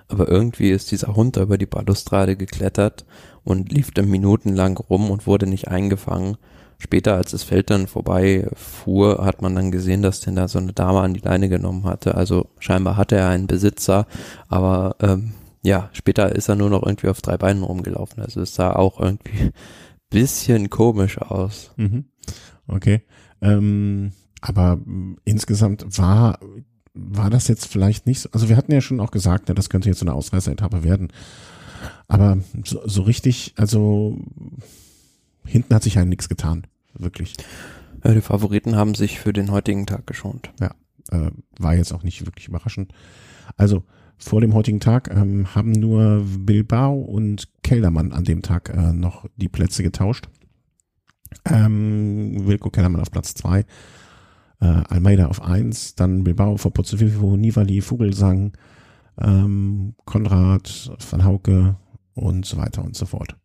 aber irgendwie ist dieser Hund über die Balustrade geklettert und lief dann minutenlang rum und wurde nicht eingefangen. Später, als das Feld dann vorbei fuhr, hat man dann gesehen, dass den da so eine Dame an die Leine genommen hatte. Also scheinbar hatte er einen Besitzer, aber ähm, ja, später ist er nur noch irgendwie auf drei Beinen rumgelaufen. Also es sah auch irgendwie bisschen komisch aus. Mhm. Okay. Ähm, aber insgesamt war, war das jetzt vielleicht nicht so, also wir hatten ja schon auch gesagt, das könnte jetzt so eine Ausreißeretappe werden. Aber so, so richtig, also hinten hat sich ja nichts getan. Wirklich. Ja, die Favoriten haben sich für den heutigen Tag geschont. Ja, äh, war jetzt auch nicht wirklich überraschend. Also vor dem heutigen Tag ähm, haben nur Bilbao und Kellermann an dem Tag äh, noch die Plätze getauscht. Ähm, Wilko Kellermann auf Platz zwei, äh, Almeida auf eins, dann Bilbao vor Pozzovivo, Nivali, Vogelsang, ähm, Konrad, Van Hauke und so weiter und so fort.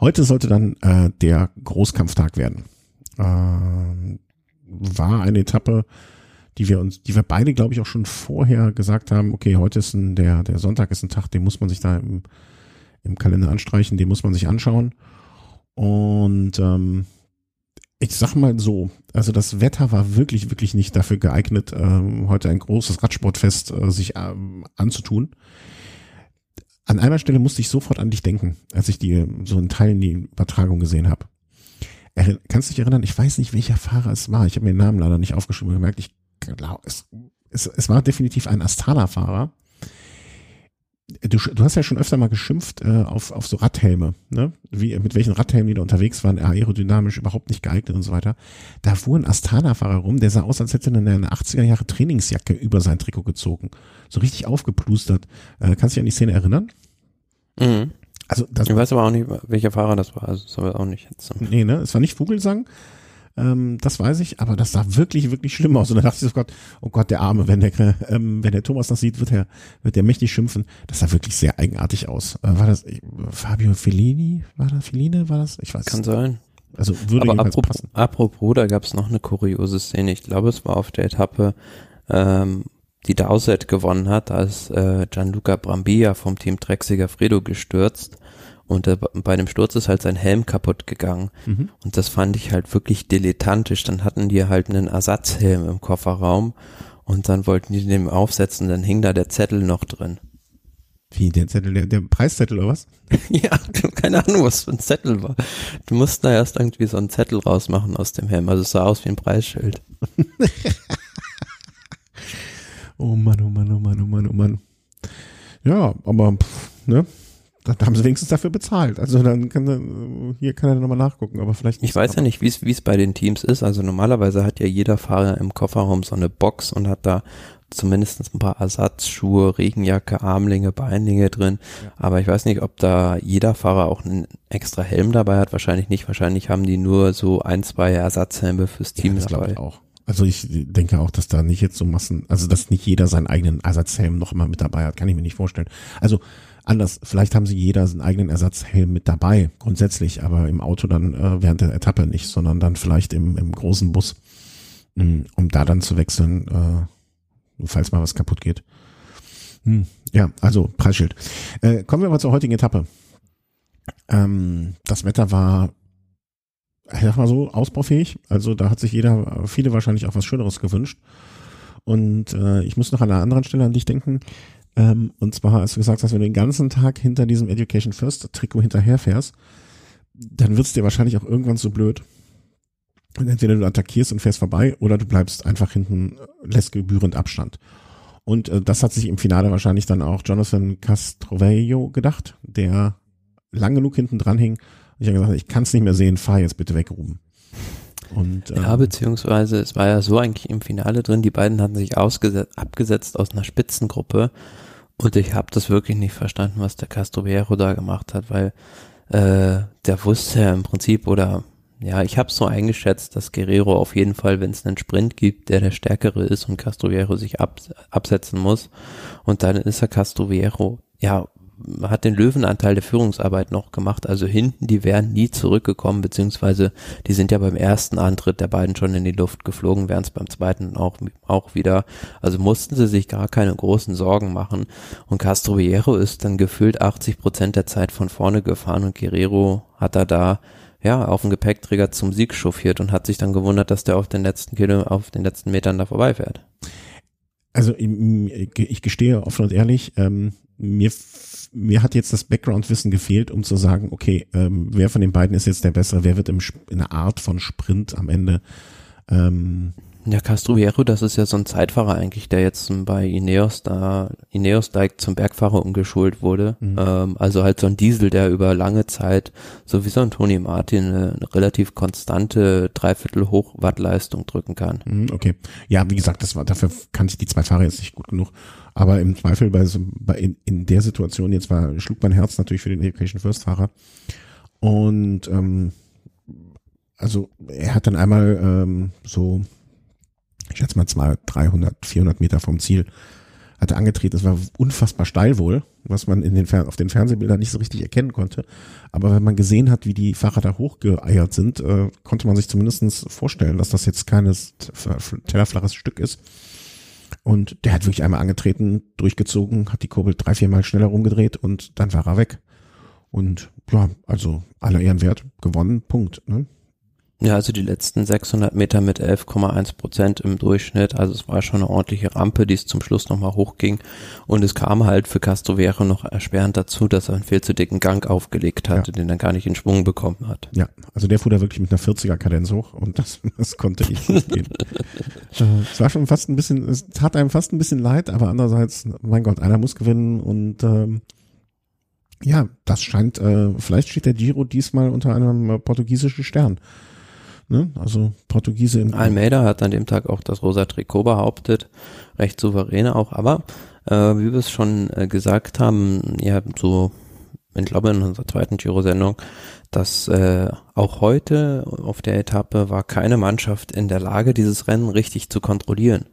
Heute sollte dann äh, der Großkampftag werden. Ähm, war eine Etappe, die wir uns, die wir beide, glaube ich, auch schon vorher gesagt haben, okay, heute ist ein, der, der Sonntag ist ein Tag, den muss man sich da im, im Kalender anstreichen, den muss man sich anschauen. Und ähm, ich sag mal so, also das Wetter war wirklich, wirklich nicht dafür geeignet, ähm, heute ein großes Radsportfest äh, sich ähm, anzutun. An einer Stelle musste ich sofort an dich denken, als ich die so in Teilen die Übertragung gesehen habe. Kannst du dich erinnern? Ich weiß nicht, welcher Fahrer es war. Ich habe mir den Namen leider nicht aufgeschrieben gemerkt, ich glaube, es, es, es war definitiv ein Astana-Fahrer. Du, du hast ja schon öfter mal geschimpft äh, auf, auf so Radhelme, ne? Wie, mit welchen Radhelmen die da unterwegs waren, aerodynamisch überhaupt nicht geeignet und so weiter. Da fuhr ein Astana-Fahrer rum, der sah aus, als hätte er eine 80er Jahre Trainingsjacke über sein Trikot gezogen. So richtig aufgeplustert. Äh, kannst du dich an die Szene erinnern? Mhm. Also das Ich weiß aber auch nicht, welcher Fahrer das war. Also das war auch nicht jetzt. Nee, ne? Es war nicht Vogelsang. Ähm, das weiß ich, aber das sah wirklich, wirklich schlimm aus. Und da dachte ich so, Gott, oh Gott, der Arme, wenn der, ähm, wenn der Thomas das sieht, wird er, wird der mächtig schimpfen. Das sah wirklich sehr eigenartig aus. Äh, war das äh, Fabio Fellini? War das Feline? War das? Ich weiß. Kann sein. Also würde Aber apropos, passen. apropos, da gab es noch eine kuriose Szene. Ich glaube, es war auf der Etappe, ähm, die Dowsett gewonnen hat, als äh, Gianluca Brambilla vom Team Trek Segafredo gestürzt und äh, bei dem Sturz ist halt sein Helm kaputt gegangen. Mhm. Und das fand ich halt wirklich dilettantisch. Dann hatten die halt einen Ersatzhelm im Kofferraum und dann wollten die den aufsetzen, dann hing da der Zettel noch drin. Wie, der Zettel, der, der Preiszettel oder was? ja, keine Ahnung, was für ein Zettel war. Du musst da erst irgendwie so einen Zettel rausmachen aus dem Helm. Also es sah aus wie ein Preisschild. Oh Mann, oh Mann, oh Mann, oh Mann, oh Mann. Ja, aber, pff, ne? Da haben sie wenigstens dafür bezahlt. Also dann kann er, hier kann er nochmal nachgucken, aber vielleicht Ich weiß ja nicht, wie es wie es bei den Teams ist. Also normalerweise hat ja jeder Fahrer im Kofferraum so eine Box und hat da zumindest ein paar Ersatzschuhe, Regenjacke, Armlinge, Beinlinge drin. Ja. Aber ich weiß nicht, ob da jeder Fahrer auch einen extra Helm dabei hat. Wahrscheinlich nicht. Wahrscheinlich haben die nur so ein, zwei Ersatzhelme fürs Team ja, das dabei. Ich auch. Also ich denke auch, dass da nicht jetzt so Massen, also dass nicht jeder seinen eigenen Ersatzhelm noch mal mit dabei hat, kann ich mir nicht vorstellen. Also anders, vielleicht haben sie jeder seinen eigenen Ersatzhelm mit dabei, grundsätzlich, aber im Auto dann äh, während der Etappe nicht, sondern dann vielleicht im, im großen Bus, mh, hm, um da dann zu wechseln, äh, falls mal was kaputt geht. Hm, ja, also Preisschild. Äh, kommen wir mal zur heutigen Etappe. Ähm, das Wetter war ich sag mal so, ausbaufähig. Also da hat sich jeder, viele wahrscheinlich auch was Schöneres gewünscht. Und äh, ich muss noch an einer anderen Stelle an dich denken. Ähm, und zwar, als du gesagt hast, wenn du den ganzen Tag hinter diesem Education First Trikot hinterherfährst, dann wird's dir wahrscheinlich auch irgendwann so blöd. Und entweder du attackierst und fährst vorbei oder du bleibst einfach hinten, lässt gebührend Abstand. Und äh, das hat sich im Finale wahrscheinlich dann auch Jonathan Castrovello gedacht, der lang genug hinten dran hing ich habe gesagt, ich kann es nicht mehr sehen, fahr jetzt bitte weg, Ruben. Und, ähm, ja, beziehungsweise es war ja so eigentlich im Finale drin, die beiden hatten sich abgesetzt aus einer Spitzengruppe und ich habe das wirklich nicht verstanden, was der Castrovero da gemacht hat, weil äh, der wusste ja im Prinzip oder ja, ich habe so eingeschätzt, dass Guerrero auf jeden Fall, wenn es einen Sprint gibt, der der stärkere ist und Castrovero sich ab, absetzen muss. Und dann ist er Castrovero ja hat den Löwenanteil der Führungsarbeit noch gemacht. Also hinten, die wären nie zurückgekommen, beziehungsweise die sind ja beim ersten Antritt der beiden schon in die Luft geflogen, wären es beim zweiten auch, auch wieder. Also mussten sie sich gar keine großen Sorgen machen. Und Castro Viejo ist dann gefühlt 80 Prozent der Zeit von vorne gefahren und Guerrero hat er da ja, auf dem Gepäckträger zum Sieg chauffiert und hat sich dann gewundert, dass der auf den letzten Kilo, auf den letzten Metern da vorbeifährt. Also ich gestehe offen und ehrlich, ähm, mir mir hat jetzt das Background-Wissen gefehlt, um zu sagen, okay, ähm, wer von den beiden ist jetzt der bessere, wer wird im, in einer Art von Sprint am Ende ähm, ja, Castruero, das ist ja so ein Zeitfahrer eigentlich, der jetzt bei Ineos da, Ineos da zum Bergfahrer umgeschult wurde. Mhm. Ähm, also halt so ein Diesel, der über lange Zeit, so wie so ein Tony Martin, eine, eine relativ konstante Dreiviertel Hochwattleistung drücken kann. Mhm, okay. Ja, wie gesagt, das war, dafür kannte ich die zwei Fahrer jetzt nicht gut genug. Aber im Zweifel bei, so, bei in, in der Situation jetzt war, schlug mein Herz natürlich für den Education First Fahrer. Und ähm, also er hat dann einmal ähm, so ich schätze mal zwei, 300, 400 Meter vom Ziel, hatte angetreten. Es war unfassbar steil wohl, was man in den Fer auf den Fernsehbildern nicht so richtig erkennen konnte. Aber wenn man gesehen hat, wie die Fahrer da hochgeeiert sind, äh, konnte man sich zumindestens vorstellen, dass das jetzt keines tellerflaches Stück ist. Und der hat wirklich einmal angetreten, durchgezogen, hat die Kurbel drei, vier Mal schneller rumgedreht und dann war er weg. Und ja, also aller Ehren wert, gewonnen, Punkt. Ne? Ja, also die letzten 600 Meter mit 11,1 Prozent im Durchschnitt. Also es war schon eine ordentliche Rampe, die es zum Schluss nochmal hochging. Und es kam halt für Castrovero noch erschwerend dazu, dass er einen viel zu dicken Gang aufgelegt hatte, ja. den er gar nicht in Schwung bekommen hat. Ja, also der fuhr da wirklich mit einer 40er Kadenz hoch und das, das konnte nicht gehen. Äh, es war schon fast ein bisschen, es tat einem fast ein bisschen leid, aber andererseits, mein Gott, einer muss gewinnen und ähm, ja, das scheint, äh, vielleicht steht der Giro diesmal unter einem äh, portugiesischen Stern. Ne? Also Portugiese in Almeida hat an dem Tag auch das rosa Trikot behauptet, recht souverän auch, aber äh, wie wir es schon äh, gesagt haben, ja, so ich glaube in unserer zweiten Giro-Sendung, dass äh, auch heute auf der Etappe war keine Mannschaft in der Lage, dieses Rennen richtig zu kontrollieren.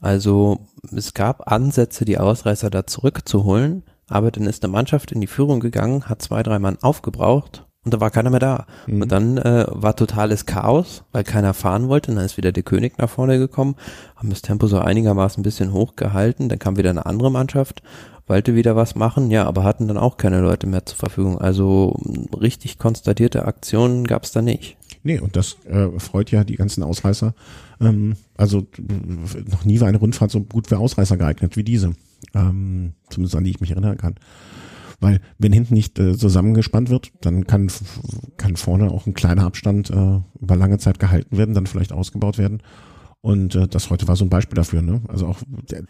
Also es gab Ansätze, die Ausreißer da zurückzuholen, aber dann ist eine Mannschaft in die Führung gegangen, hat zwei, drei Mann aufgebraucht und da war keiner mehr da. Mhm. Und dann äh, war totales Chaos, weil keiner fahren wollte. Und dann ist wieder der König nach vorne gekommen, haben das Tempo so einigermaßen ein bisschen hochgehalten. Dann kam wieder eine andere Mannschaft, wollte wieder was machen, ja, aber hatten dann auch keine Leute mehr zur Verfügung. Also richtig konstatierte Aktionen gab es da nicht. Nee, und das äh, freut ja die ganzen Ausreißer. Ähm, also noch nie war eine Rundfahrt so gut für Ausreißer geeignet wie diese. Ähm, zumindest an die ich mich erinnern kann. Weil wenn hinten nicht äh, zusammengespannt wird, dann kann, kann vorne auch ein kleiner Abstand äh, über lange Zeit gehalten werden, dann vielleicht ausgebaut werden. Und äh, das heute war so ein Beispiel dafür, ne? Also auch,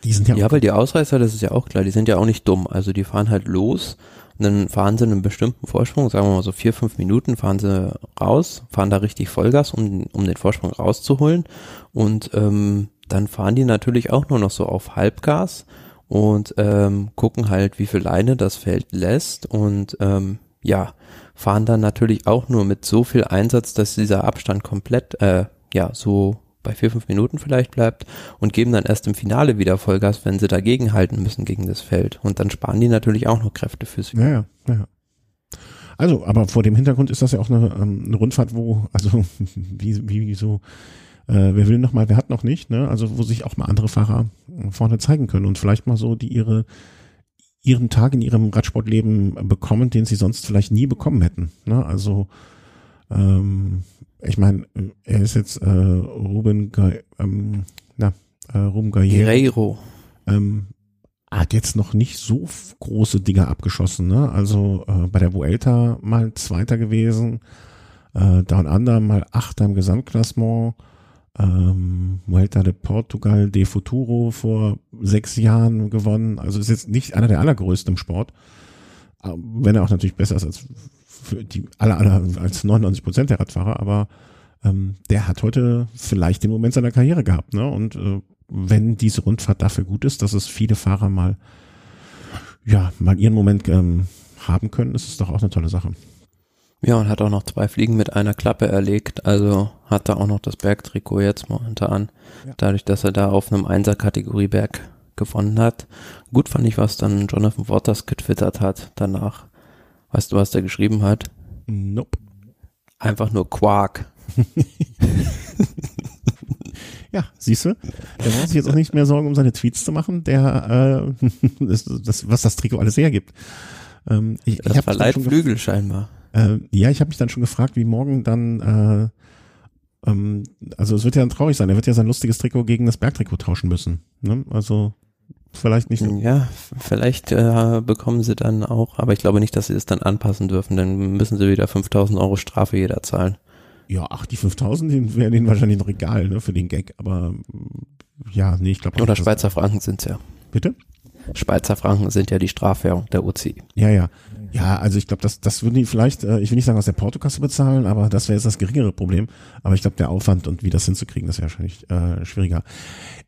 die sind ja. Ja, weil die Ausreißer, das ist ja auch klar, die sind ja auch nicht dumm. Also die fahren halt los und dann fahren sie einen bestimmten Vorsprung, sagen wir mal so vier, fünf Minuten, fahren sie raus, fahren da richtig Vollgas, um, um den Vorsprung rauszuholen. Und ähm, dann fahren die natürlich auch nur noch so auf Halbgas und ähm, gucken halt, wie viel Leine das Feld lässt und ähm, ja, fahren dann natürlich auch nur mit so viel Einsatz, dass dieser Abstand komplett, äh, ja, so bei vier, fünf Minuten vielleicht bleibt und geben dann erst im Finale wieder Vollgas, wenn sie dagegen halten müssen gegen das Feld. Und dann sparen die natürlich auch noch Kräfte fürs Ja, ja, ja. Also, aber vor dem Hintergrund ist das ja auch eine, ähm, eine Rundfahrt, wo, also wie, wie so, äh, wer will noch mal, wer hat noch nicht, ne? Also wo sich auch mal andere Fahrer vorne zeigen können und vielleicht mal so die ihre ihren Tag in ihrem Radsportleben bekommen, den sie sonst vielleicht nie bekommen hätten. Ne? Also ähm, ich meine, er ist jetzt äh, Ruben ähm, na, äh, Ruben Guerreiro. Ähm, hat jetzt noch nicht so große Dinger abgeschossen. Ne? Also äh, bei der Vuelta mal Zweiter gewesen, äh, Down Under mal Achter im Gesamtklassement, ähm, Vuelta de Portugal de Futuro vor sechs Jahren gewonnen. Also ist jetzt nicht einer der allergrößten im Sport, äh, wenn er auch natürlich besser ist als für die aller, aller als 99 Prozent der Radfahrer, aber ähm, der hat heute vielleicht den Moment seiner Karriere gehabt, ne? Und äh, wenn diese Rundfahrt dafür gut ist, dass es viele Fahrer mal, ja, mal ihren Moment ähm, haben können, ist es doch auch eine tolle Sache. Ja, und hat auch noch zwei Fliegen mit einer Klappe erlegt, also hat er auch noch das Bergtrikot jetzt momentan, ja. dadurch, dass er da auf einem Einser-Kategorie Berg gewonnen hat. Gut fand ich, was dann Jonathan Waters getwittert hat danach. Weißt du, was der geschrieben hat? Nope. Einfach nur Quark. Ja, siehst du, der braucht sich jetzt auch nicht mehr Sorgen um seine Tweets zu machen, der äh, das, das, was das Trikot alles hergibt. Ähm, ich, das ich verleiht Flügel scheinbar. Äh, ja, ich habe mich dann schon gefragt, wie morgen dann, äh, ähm, also es wird ja dann traurig sein, er wird ja sein lustiges Trikot gegen das Bergtrikot tauschen müssen. Ne? Also vielleicht nicht. Ja, vielleicht äh, bekommen sie dann auch, aber ich glaube nicht, dass sie es dann anpassen dürfen, dann müssen sie wieder 5000 Euro Strafe jeder zahlen. Ja, ach, die 5000, die wären denen wahrscheinlich noch egal, ne, für den Gag, aber ja, nee, ich glaube. Oder Schweizer Franken sind's ja. Bitte? Schweizer Franken sind ja die Strafwährung der UCI. Ja, ja. Ja, also ich glaube, das, das würden die vielleicht, äh, ich will nicht sagen aus der Portokasse bezahlen, aber das wäre jetzt das geringere Problem. Aber ich glaube, der Aufwand und wie das hinzukriegen, das wäre wahrscheinlich äh, schwieriger.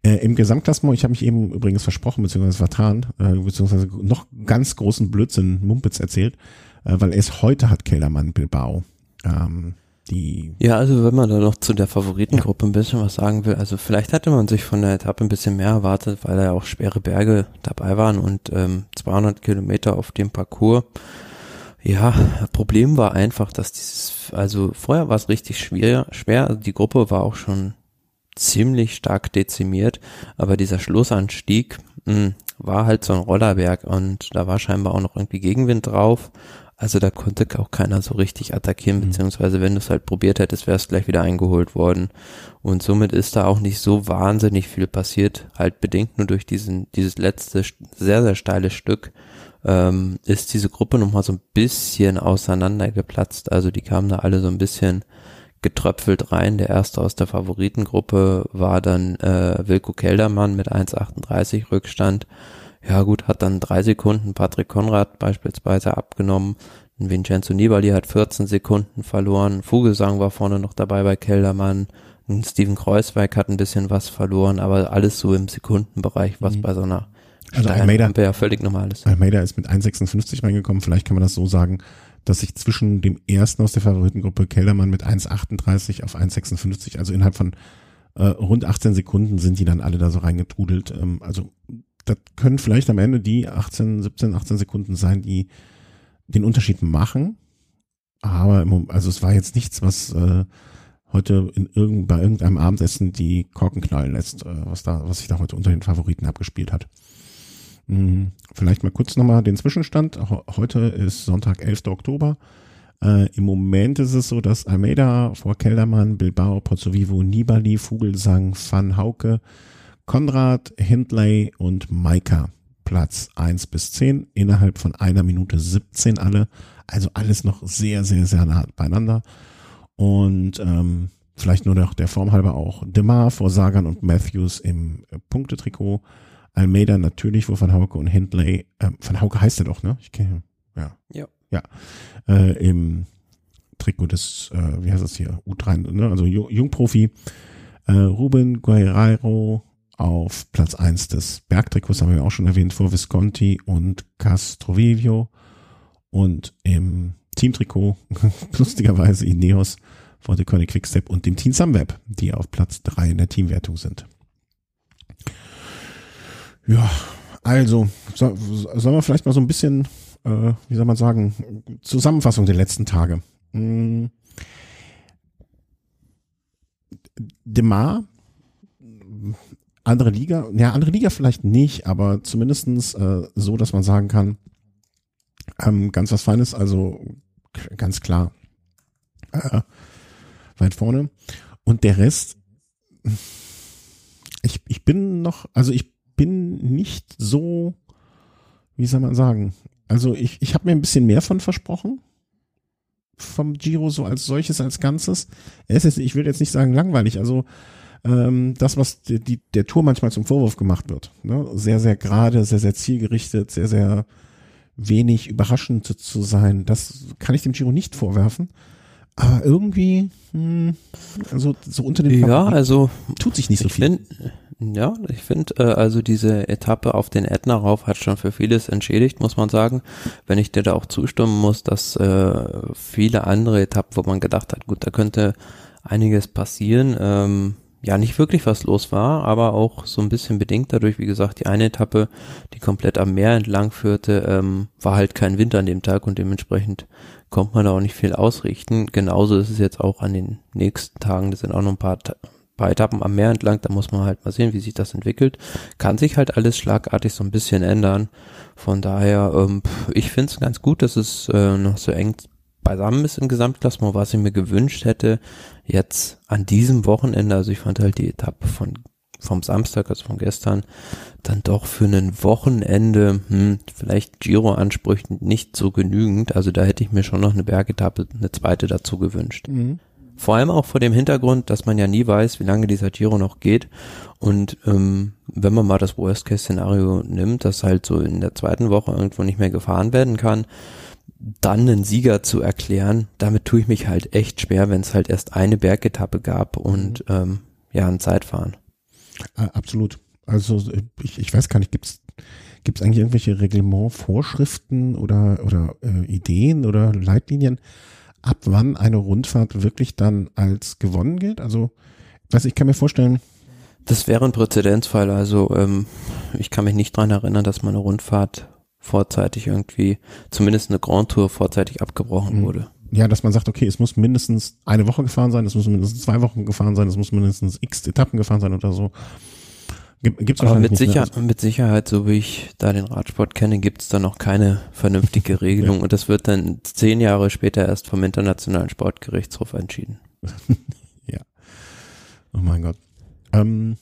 Äh, Im Gesamtklassement, ich habe mich eben übrigens versprochen, beziehungsweise vertan, äh, beziehungsweise noch ganz großen Blödsinn Mumpitz erzählt, äh, weil erst heute hat Kellermann Bilbao. Ähm, die. Ja, also wenn man da noch zu der Favoritengruppe ein bisschen was sagen will, also vielleicht hatte man sich von der Etappe ein bisschen mehr erwartet, weil da ja auch schwere Berge dabei waren und ähm, 200 Kilometer auf dem Parcours. Ja, Problem war einfach, dass dieses, also vorher war es richtig schwer, schwer, also die Gruppe war auch schon ziemlich stark dezimiert, aber dieser Schlussanstieg mh, hm, war halt so ein Rollerberg und da war scheinbar auch noch irgendwie Gegenwind drauf also da konnte auch keiner so richtig attackieren, mhm. beziehungsweise wenn du es halt probiert hättest, wärst gleich wieder eingeholt worden. Und somit ist da auch nicht so wahnsinnig viel passiert, halt bedingt nur durch diesen, dieses letzte sehr, sehr steile Stück ähm, ist diese Gruppe nochmal so ein bisschen auseinandergeplatzt. Also die kamen da alle so ein bisschen getröpfelt rein. Der erste aus der Favoritengruppe war dann äh, Wilko Keldermann mit 1,38 Rückstand. Ja gut, hat dann drei Sekunden Patrick Konrad beispielsweise abgenommen. Vincenzo Nibali hat 14 Sekunden verloren. Vogelsang war vorne noch dabei bei Keldermann. Steven Kreuzweig hat ein bisschen was verloren, aber alles so im Sekundenbereich, was mhm. bei so einer also Almeida, ja völlig normal ist. Almeida ist mit 1,56 reingekommen. Vielleicht kann man das so sagen, dass sich zwischen dem ersten aus der Favoritengruppe Keldermann mit 1,38 auf 1,56, also innerhalb von äh, rund 18 Sekunden sind die dann alle da so reingetrudelt. Ähm, also das können vielleicht am Ende die 18, 17, 18 Sekunden sein, die den Unterschied machen. Aber im, also es war jetzt nichts, was äh, heute in irgend, bei irgendeinem Abendessen die Korken knallen lässt, äh, was da, was sich da heute unter den Favoriten abgespielt hat. Hm, vielleicht mal kurz nochmal den Zwischenstand. Heute ist Sonntag, 11. Oktober. Äh, Im Moment ist es so, dass Almeida vor Keldermann, Bilbao, Pozzovivo, Nibali, Vogelsang, Van Hauke, Konrad, Hindley und Maika. Platz eins bis zehn innerhalb von einer Minute 17 alle. Also alles noch sehr, sehr, sehr nah beieinander. Und ähm, vielleicht nur noch der Form halber auch Demar vor Sagan und Matthews im äh, Punktetrikot. Almeida natürlich vor Van Hauke und Hindley. Äh, Van Hauke heißt er doch, ne? Ich kenne ja. Ja. Ja. Äh, Im Trikot des, äh, wie heißt das hier? U3, ne? Also Jungprofi. Äh, Ruben Guerrero auf Platz eins des Bergtrikots, haben wir auch schon erwähnt, vor Visconti und Castrovivio. Und im Teamtrikot, lustigerweise Ineos, vor der König Quickstep und dem Team Sunweb, die auf Platz drei in der Teamwertung sind. Ja, also, so, sollen wir vielleicht mal so ein bisschen, äh, wie soll man sagen, Zusammenfassung der letzten Tage. Hm. Demar, andere Liga, ja, andere Liga vielleicht nicht, aber zumindestens äh, so, dass man sagen kann, ähm, ganz was Feines, also ganz klar äh, weit vorne. Und der Rest, ich, ich bin noch, also ich bin nicht so, wie soll man sagen, also ich, ich habe mir ein bisschen mehr von versprochen vom Giro so als solches, als Ganzes. Es ist, ich will jetzt nicht sagen langweilig, also ähm, das, was die, die, der Tour manchmal zum Vorwurf gemacht wird. Ne? Sehr, sehr gerade, sehr, sehr zielgerichtet, sehr, sehr wenig überraschend zu sein. Das kann ich dem Giro nicht vorwerfen. Aber irgendwie, hm, also so unter den Ja, Favoriten also tut sich nicht so viel. Find, ja, ich finde, äh, also diese Etappe auf den Ätna rauf hat schon für vieles entschädigt, muss man sagen. Wenn ich dir da auch zustimmen muss, dass äh, viele andere Etappen, wo man gedacht hat, gut, da könnte einiges passieren, ähm, ja nicht wirklich was los war, aber auch so ein bisschen bedingt dadurch, wie gesagt, die eine Etappe, die komplett am Meer entlang führte, ähm, war halt kein Wind an dem Tag und dementsprechend konnte man da auch nicht viel ausrichten. Genauso ist es jetzt auch an den nächsten Tagen, das sind auch noch ein paar paar Etappen am Meer entlang, da muss man halt mal sehen, wie sich das entwickelt. Kann sich halt alles schlagartig so ein bisschen ändern. Von daher, ähm, ich finde es ganz gut, dass es äh, noch so eng beisammen ist im Gesamtklassement, was ich mir gewünscht hätte, jetzt an diesem Wochenende, also ich fand halt die Etappe von vom Samstag, also von gestern, dann doch für ein Wochenende, hm, vielleicht Giro-Ansprüchen nicht so genügend. Also da hätte ich mir schon noch eine Bergetappe, eine zweite dazu gewünscht. Mhm. Vor allem auch vor dem Hintergrund, dass man ja nie weiß, wie lange dieser Giro noch geht. Und ähm, wenn man mal das Worst-Case-Szenario nimmt, dass halt so in der zweiten Woche irgendwo nicht mehr gefahren werden kann, dann einen Sieger zu erklären, damit tue ich mich halt echt schwer, wenn es halt erst eine Bergetappe gab und mhm. ähm, ja, ein Zeitfahren. Absolut. Also ich, ich weiß gar nicht, gibt's gibt's eigentlich irgendwelche Reglementvorschriften oder oder äh, Ideen oder Leitlinien, ab wann eine Rundfahrt wirklich dann als gewonnen gilt? Also, weiß ich kann mir vorstellen. Das wäre ein Präzedenzfall. Also ähm, ich kann mich nicht dran erinnern, dass meine Rundfahrt vorzeitig irgendwie, zumindest eine Grand Tour vorzeitig abgebrochen mhm. wurde. Ja, dass man sagt, okay, es muss mindestens eine Woche gefahren sein, es muss mindestens zwei Wochen gefahren sein, es muss mindestens x Etappen gefahren sein oder so. Gibt's Aber mit, Sicher ne? mit Sicherheit, so wie ich da den Radsport kenne, gibt es da noch keine vernünftige Regelung ja. und das wird dann zehn Jahre später erst vom Internationalen Sportgerichtshof entschieden. ja. Oh mein Gott. Ähm,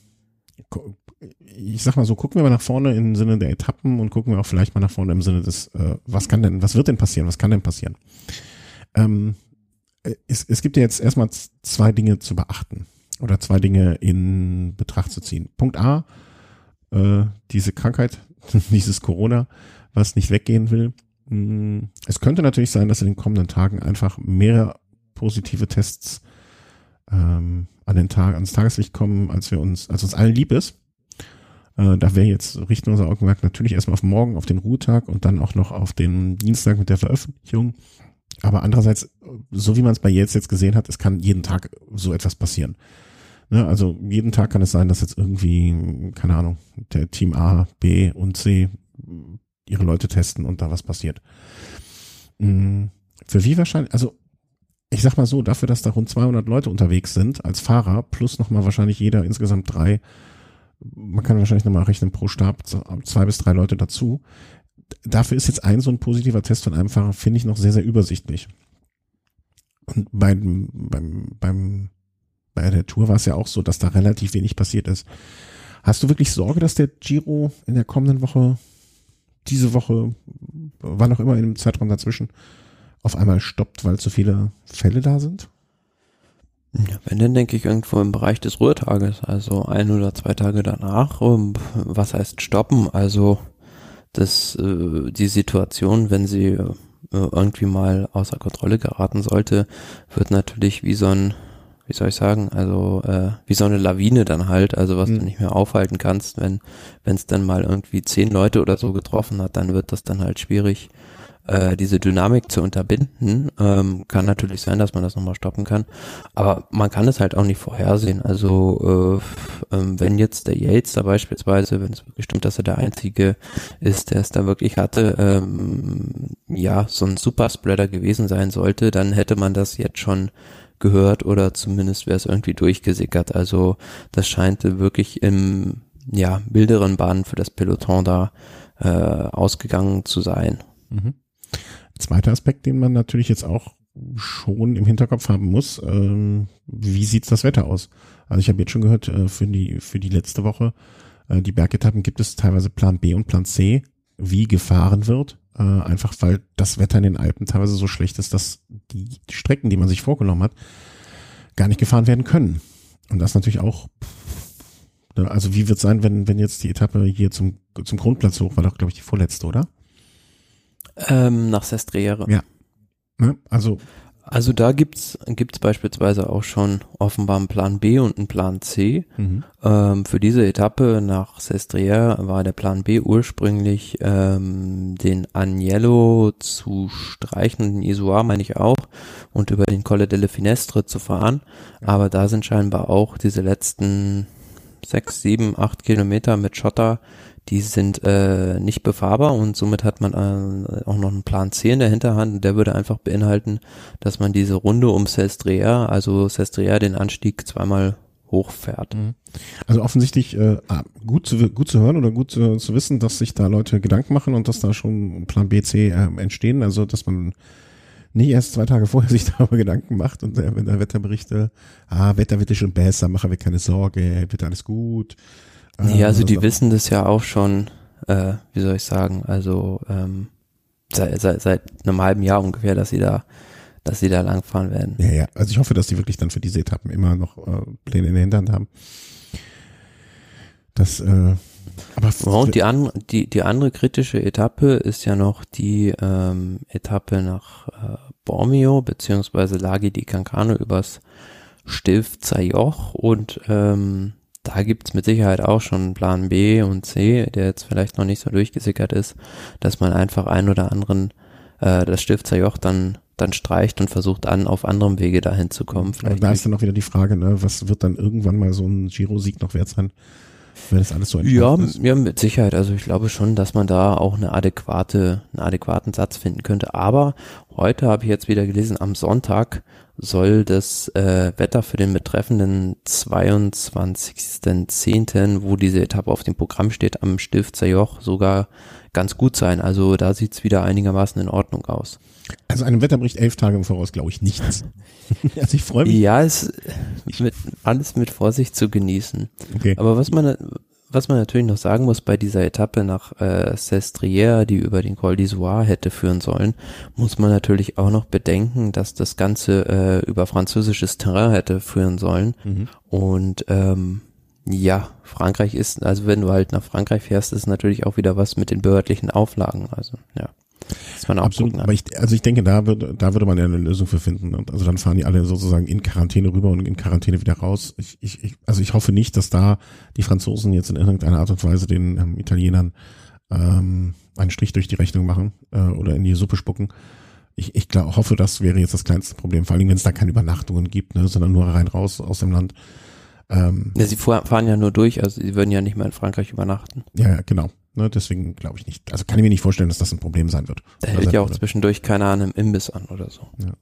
ich sag mal so, gucken wir mal nach vorne im Sinne der Etappen und gucken wir auch vielleicht mal nach vorne im Sinne des, äh, was kann denn, was wird denn passieren, was kann denn passieren? Ähm, es, es gibt ja jetzt erstmal zwei Dinge zu beachten oder zwei Dinge in Betracht zu ziehen. Punkt A, äh, diese Krankheit, dieses Corona, was nicht weggehen will. Mm, es könnte natürlich sein, dass in den kommenden Tagen einfach mehrere positive Tests ähm, an den Tag, ans Tageslicht kommen, als wir uns, als uns allen lieb ist. Äh, da wäre jetzt, richten unser Augenmerk natürlich erstmal auf morgen, auf den Ruhetag und dann auch noch auf den Dienstag mit der Veröffentlichung. Aber andererseits, so wie man es bei jetzt jetzt gesehen hat, es kann jeden Tag so etwas passieren. Ne, also jeden Tag kann es sein, dass jetzt irgendwie, keine Ahnung, der Team A, B und C ihre Leute testen und da was passiert. Mm, für wie wahrscheinlich, also ich sag mal so, dafür, dass da rund 200 Leute unterwegs sind als Fahrer, plus nochmal wahrscheinlich jeder insgesamt drei, man kann wahrscheinlich nochmal rechnen pro Stab, zwei bis drei Leute dazu. Dafür ist jetzt ein so ein positiver Test von einem Fahrer, finde ich noch sehr, sehr übersichtlich. Und beim, beim, beim bei der Tour war es ja auch so, dass da relativ wenig passiert ist. Hast du wirklich Sorge, dass der Giro in der kommenden Woche, diese Woche, wann auch immer in dem Zeitraum dazwischen, auf einmal stoppt, weil zu viele Fälle da sind? Ja, wenn dann denke ich irgendwo im Bereich des Ruhetages, also ein oder zwei Tage danach. Was heißt stoppen? Also das, äh, die Situation, wenn sie äh, irgendwie mal außer Kontrolle geraten sollte, wird natürlich wie so ein wie soll ich sagen, also äh, wie so eine Lawine dann halt, also was mhm. du nicht mehr aufhalten kannst, wenn wenn es dann mal irgendwie zehn Leute oder so getroffen hat, dann wird das dann halt schwierig, äh, diese Dynamik zu unterbinden. Ähm, kann natürlich sein, dass man das nochmal stoppen kann, aber man kann es halt auch nicht vorhersehen. Also äh, äh, wenn jetzt der Yates da beispielsweise, wenn es wirklich stimmt, dass er der Einzige ist, der es da wirklich hatte, ähm, ja, so ein Superspreader gewesen sein sollte, dann hätte man das jetzt schon gehört oder zumindest wäre es irgendwie durchgesickert. Also das scheint wirklich im ja, milderen Bahnen für das Peloton da äh, ausgegangen zu sein. Mhm. Zweiter Aspekt, den man natürlich jetzt auch schon im Hinterkopf haben muss, ähm, wie sieht's das Wetter aus? Also ich habe jetzt schon gehört, äh, für die für die letzte Woche, äh, die Bergetappen gibt es teilweise Plan B und Plan C, wie gefahren wird. Äh, einfach weil das Wetter in den Alpen teilweise so schlecht ist, dass die Strecken, die man sich vorgenommen hat, gar nicht gefahren werden können. Und das natürlich auch, ne, also wie wird es sein, wenn, wenn jetzt die Etappe hier zum, zum Grundplatz hoch war, doch, glaube ich, die vorletzte, oder? Ähm, nach Sestriere. Ja. Ne? Also also da gibt's gibt's beispielsweise auch schon offenbar einen Plan B und einen Plan C. Mhm. Ähm, für diese Etappe nach Sestriere war der Plan B ursprünglich ähm, den Agnello zu streichen, den Isoar meine ich auch, und über den Colle delle Finestre zu fahren. Aber da sind scheinbar auch diese letzten sechs, sieben, acht Kilometer mit Schotter die sind äh, nicht befahrbar und somit hat man äh, auch noch einen Plan C in der Hinterhand der würde einfach beinhalten, dass man diese Runde um Sestria, also Sestria den Anstieg zweimal hochfährt. Mhm. Also offensichtlich äh, ah, gut, zu, gut zu hören oder gut zu, zu wissen, dass sich da Leute Gedanken machen und dass da schon Plan B, C äh, entstehen, also dass man nicht erst zwei Tage vorher sich darüber Gedanken macht und äh, wenn der Wetterbericht, äh, ah, Wetter wird schon besser, machen wir keine Sorge, wird alles gut. Nee, also die wissen das ja auch schon, äh, wie soll ich sagen, also ähm, seit, seit, seit einem halben Jahr ungefähr, dass sie da dass sie da langfahren werden. Ja, ja, also ich hoffe, dass die wirklich dann für diese Etappen immer noch äh, Pläne in der Hinterhand haben. Das, äh, aber und die, an, die, die andere kritische Etappe ist ja noch die ähm, Etappe nach äh, Bormio, beziehungsweise Lagi di Cancano übers Stilfzer Joch und ähm, da gibt's mit Sicherheit auch schon Plan B und C, der jetzt vielleicht noch nicht so durchgesickert ist, dass man einfach ein oder anderen äh, das Stifterjoch dann dann streicht und versucht an, auf anderem Wege dahin zu kommen. Vielleicht da ist dann auch wieder die Frage, ne, was wird dann irgendwann mal so ein Giro-Sieg noch wert sein? Wenn das alles so ja, ist. Ja, mit Sicherheit. Also ich glaube schon, dass man da auch eine adäquate, einen adäquaten Satz finden könnte. Aber heute habe ich jetzt wieder gelesen, am Sonntag soll das äh, Wetter für den betreffenden 22.10., wo diese Etappe auf dem Programm steht, am Stifter Joch sogar ganz gut sein. Also da sieht's wieder einigermaßen in Ordnung aus. Also einem Wetterbericht elf Tage im Voraus glaube ich nichts. also ich freue mich. Ja, es mit, alles mit Vorsicht zu genießen. Okay. Aber was man was man natürlich noch sagen muss bei dieser Etappe nach äh, Sestriere, die über den Col d'Isoire hätte führen sollen, muss man natürlich auch noch bedenken, dass das Ganze äh, über französisches Terrain hätte führen sollen. Mhm. Und ähm, ja, Frankreich ist, also wenn du halt nach Frankreich fährst, ist natürlich auch wieder was mit den behördlichen Auflagen. Also ja. Das man auch Absolut, gucken, aber ich, also ich denke, da würde, da würde man ja eine Lösung für finden. Und also dann fahren die alle sozusagen in Quarantäne rüber und in Quarantäne wieder raus. Ich, ich, ich, also ich hoffe nicht, dass da die Franzosen jetzt in irgendeiner Art und Weise den ähm, Italienern ähm, einen Strich durch die Rechnung machen äh, oder in die Suppe spucken. Ich, ich glaub, hoffe, das wäre jetzt das kleinste Problem, vor allem wenn es da keine Übernachtungen gibt, ne, sondern nur rein raus aus dem Land. Ähm, ja, sie fahren ja nur durch, also sie würden ja nicht mehr in Frankreich übernachten. Ja, genau. Ne, deswegen glaube ich nicht. Also kann ich mir nicht vorstellen, dass das ein Problem sein wird. Da hält ja auch würde. zwischendurch keiner an einem Imbiss an oder so. Ja.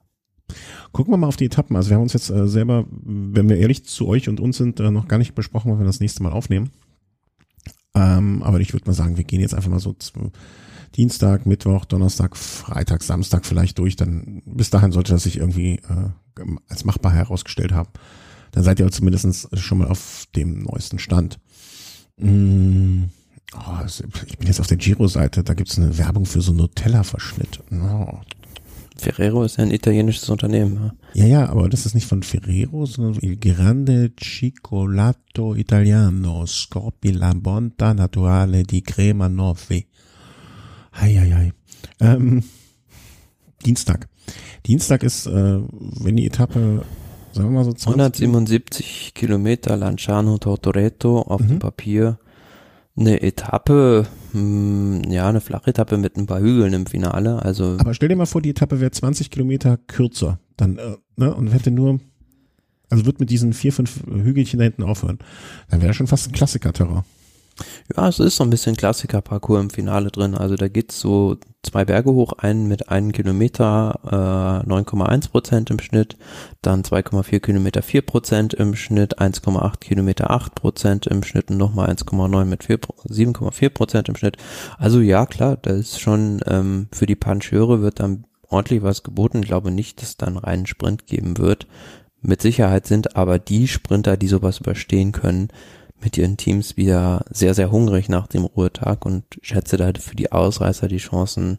Gucken wir mal auf die Etappen. Also wir haben uns jetzt äh, selber, wenn wir ehrlich zu euch und uns sind, äh, noch gar nicht besprochen, wann wir das nächste Mal aufnehmen. Ähm, aber ich würde mal sagen, wir gehen jetzt einfach mal so Dienstag, Mittwoch, Donnerstag, Freitag, Samstag vielleicht durch. Dann bis dahin sollte das sich irgendwie äh, als machbar herausgestellt haben. Dann seid ihr zumindest schon mal auf dem neuesten Stand. Mmh. Oh, ich bin jetzt auf der Giro-Seite, da gibt's eine Werbung für so Nutella-Verschnitt. Oh. Ferrero ist ja ein italienisches Unternehmen. Ja, ja, aber das ist nicht von Ferrero, sondern Il Grande Cicolato Italiano, Scorpi la Bonta Naturale di Crema Nove. Hei, hei, hei. Ähm, Dienstag. Dienstag ist, äh, wenn die Etappe sagen wir mal so 20 177 Kilometer Lanciano Tortoreto auf mhm. dem Papier. Eine Etappe, mh, hm, ja, eine Flachetappe mit ein paar Hügeln im Finale. Also Aber stell dir mal vor, die Etappe wäre 20 Kilometer kürzer. Dann, äh, ne, und hätte nur, also wird mit diesen vier, fünf Hügelchen da hinten aufhören. Dann wäre schon fast ein Klassiker-Terrain. Ja, es ist so ein bisschen Klassiker-Parcours im Finale drin. Also da geht's so zwei Berge hoch, einen mit einem Kilometer äh, 9,1 Prozent im Schnitt, dann 2,4 Kilometer 4 Prozent im Schnitt, 1,8 Kilometer 8 Prozent im Schnitt und nochmal 1,9 mit 7,4 Prozent im Schnitt. Also ja, klar, da ist schon ähm, für die Pancheure wird dann ordentlich was geboten. Ich glaube nicht, dass es dann reinen Sprint geben wird. Mit Sicherheit sind aber die Sprinter, die sowas überstehen können, mit ihren Teams wieder sehr, sehr hungrig nach dem Ruhetag und schätze da für die Ausreißer die Chancen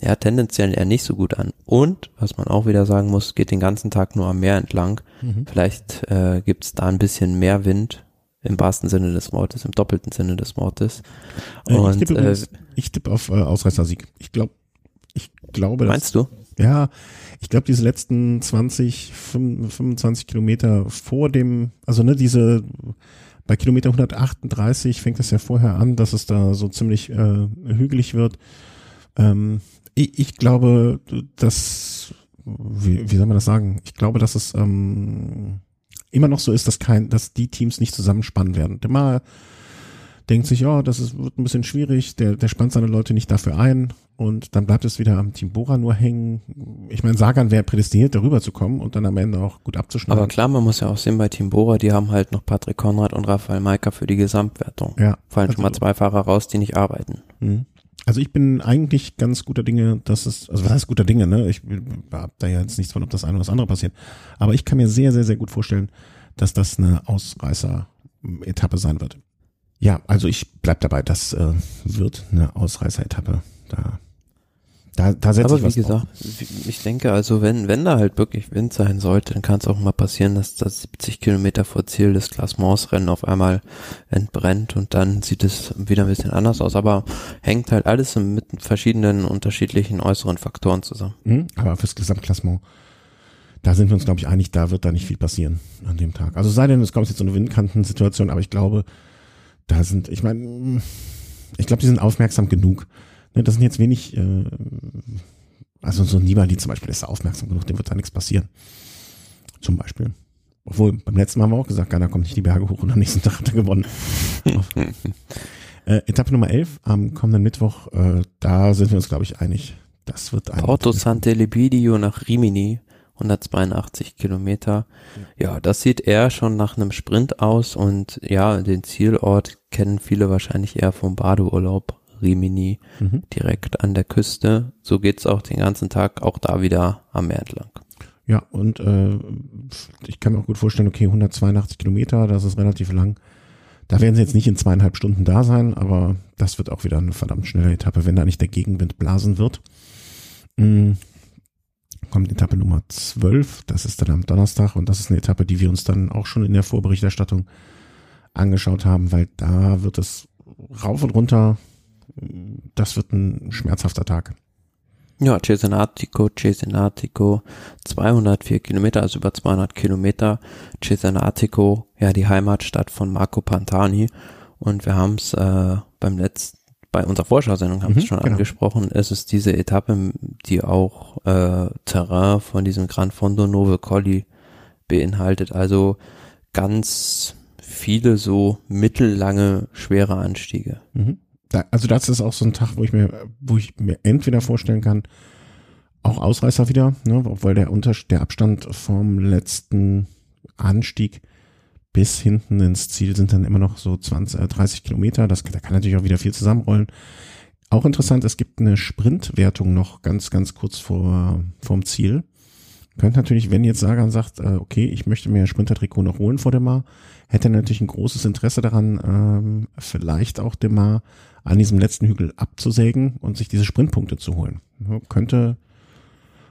ja tendenziell eher nicht so gut an. Und, was man auch wieder sagen muss, geht den ganzen Tag nur am Meer entlang. Mhm. Vielleicht äh, gibt es da ein bisschen mehr Wind im wahrsten Sinne des Wortes, im doppelten Sinne des Wortes. Äh, und, ich tippe, äh, ich tippe auf äh, Ausreißersieg. Ich glaube, ich glaube, dass, Meinst du? Ja, ich glaube, diese letzten 20, 25 Kilometer vor dem, also ne, diese bei Kilometer 138 fängt es ja vorher an, dass es da so ziemlich äh, hügelig wird. Ähm, ich, ich glaube, dass, wie, wie soll man das sagen? Ich glaube, dass es ähm, immer noch so ist, dass kein, dass die Teams nicht zusammenspannen werden. Mal denkt sich, ja, das ist, wird ein bisschen schwierig, der, der spannt seine Leute nicht dafür ein und dann bleibt es wieder am Team Bora nur hängen. Ich meine, Sagan wäre prädestiniert, darüber zu kommen und dann am Ende auch gut abzuschneiden. Aber klar, man muss ja auch sehen, bei Team Bora, die haben halt noch Patrick Konrad und Raphael Maika für die Gesamtwertung. Ja. Fallen also, schon mal zwei Fahrer raus, die nicht arbeiten. Mhm. Also ich bin eigentlich ganz guter Dinge, dass es, also was heißt guter Dinge, ne? Ich habe da ja jetzt nichts von, ob das eine oder das andere passiert. Aber ich kann mir sehr, sehr, sehr gut vorstellen, dass das eine Ausreißer-Etappe sein wird. Ja, also ich bleib dabei, das äh, wird eine Ausreißer-Etappe. Da, da, da setze ich was wie gesagt, drauf. ich denke also, wenn, wenn da halt wirklich Wind sein sollte, dann kann es auch mal passieren, dass das 70 Kilometer vor Ziel des Klassementsrennen auf einmal entbrennt und dann sieht es wieder ein bisschen anders aus. Aber hängt halt alles mit verschiedenen unterschiedlichen äußeren Faktoren zusammen. Mhm, aber fürs Gesamtklassement da sind wir uns, glaube ich, einig, da wird da nicht viel passieren an dem Tag. Also sei denn, es kommt jetzt so eine Windkantensituation, aber ich glaube, da sind, ich meine, ich glaube, die sind aufmerksam genug. Ne, das sind jetzt wenig, äh, also so ein Nibali zum Beispiel ist aufmerksam genug, dem wird da nichts passieren. Zum Beispiel. Obwohl, beim letzten Mal haben wir auch gesagt, keiner kommt nicht die Berge hoch und am nächsten Tag hat er gewonnen. äh, Etappe Nummer 11 am kommenden Mittwoch, äh, da sind wir uns, glaube ich, einig. Das wird ein. Porto Sant'Elipidio nach Rimini. 182 Kilometer. Ja, das sieht eher schon nach einem Sprint aus und ja, den Zielort kennen viele wahrscheinlich eher vom Badeurlaub Rimini, mhm. direkt an der Küste. So geht's auch den ganzen Tag, auch da wieder am Meer entlang. Ja, und äh, ich kann mir auch gut vorstellen, okay, 182 Kilometer, das ist relativ lang. Da werden sie jetzt nicht in zweieinhalb Stunden da sein, aber das wird auch wieder eine verdammt schnelle Etappe, wenn da nicht der Gegenwind blasen wird. Mhm kommt Etappe Nummer 12. Das ist dann am Donnerstag und das ist eine Etappe, die wir uns dann auch schon in der Vorberichterstattung angeschaut haben, weil da wird es rauf und runter. Das wird ein schmerzhafter Tag. Ja, Cesenatico, Cesenatico, 204 Kilometer, also über 200 Kilometer. Cesenatico, ja, die Heimatstadt von Marco Pantani. Und wir haben es äh, beim letzten bei unserer Vorschau-Sendung haben wir mhm, es schon genau. angesprochen, es ist diese Etappe, die auch äh, Terrain von diesem Gran Fondo Nove Colli beinhaltet. Also ganz viele so mittellange, schwere Anstiege. Mhm. Da, also das ist auch so ein Tag, wo ich mir, wo ich mir entweder vorstellen kann, auch Ausreißer wieder, ne, weil der Unter der Abstand vom letzten Anstieg bis hinten ins Ziel sind dann immer noch so 20, äh, 30 Kilometer. Das, da kann natürlich auch wieder viel zusammenrollen. Auch interessant, es gibt eine Sprintwertung noch ganz, ganz kurz vor vorm Ziel. Könnte natürlich, wenn jetzt Sagan sagt, äh, okay, ich möchte mir Sprinter-Trikot noch holen vor dem Mar, hätte natürlich ein großes Interesse daran, ähm, vielleicht auch dem Mar an diesem letzten Hügel abzusägen und sich diese Sprintpunkte zu holen. Ja, könnte,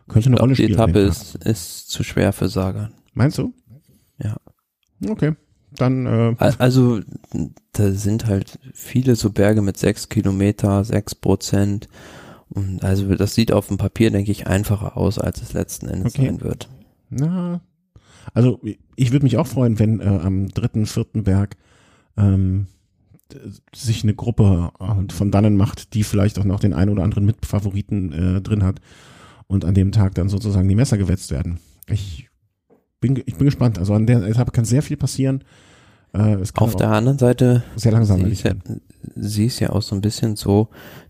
könnte eine glaub, Rolle spielen. Die Etappe ist, ist zu schwer für Sagan. Meinst du? Ja. Okay. Dann, äh also, da sind halt viele so Berge mit sechs Kilometer, sechs Prozent. Und also, das sieht auf dem Papier, denke ich, einfacher aus, als es letzten Endes okay. sein wird. Na, Also ich würde mich auch freuen, wenn äh, am dritten, vierten Berg ähm, sich eine Gruppe äh, von dannen macht, die vielleicht auch noch den einen oder anderen Mitfavoriten äh, drin hat und an dem Tag dann sozusagen die Messer gewetzt werden. Ich bin, ich bin gespannt. Also an der Etappe kann sehr viel passieren. Äh, Auf der anderen Seite sehr langsam. Sie ist, ja, sie ist ja auch so ein bisschen so,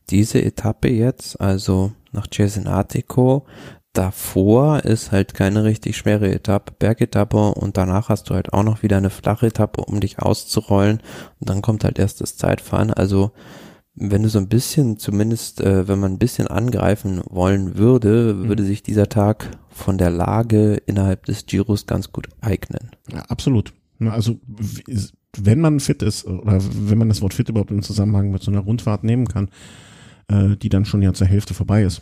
diese Etappe jetzt, also nach Cesenatico, davor ist halt keine richtig schwere Etappe, Bergetappe und danach hast du halt auch noch wieder eine flache Etappe, um dich auszurollen und dann kommt halt erst das Zeitfahren. Also wenn du so ein bisschen, zumindest äh, wenn man ein bisschen angreifen wollen würde, mhm. würde sich dieser Tag von der Lage innerhalb des Giros ganz gut eignen. Ja, absolut. Also wenn man fit ist oder wenn man das Wort fit überhaupt im Zusammenhang mit so einer Rundfahrt nehmen kann, äh, die dann schon ja zur Hälfte vorbei ist,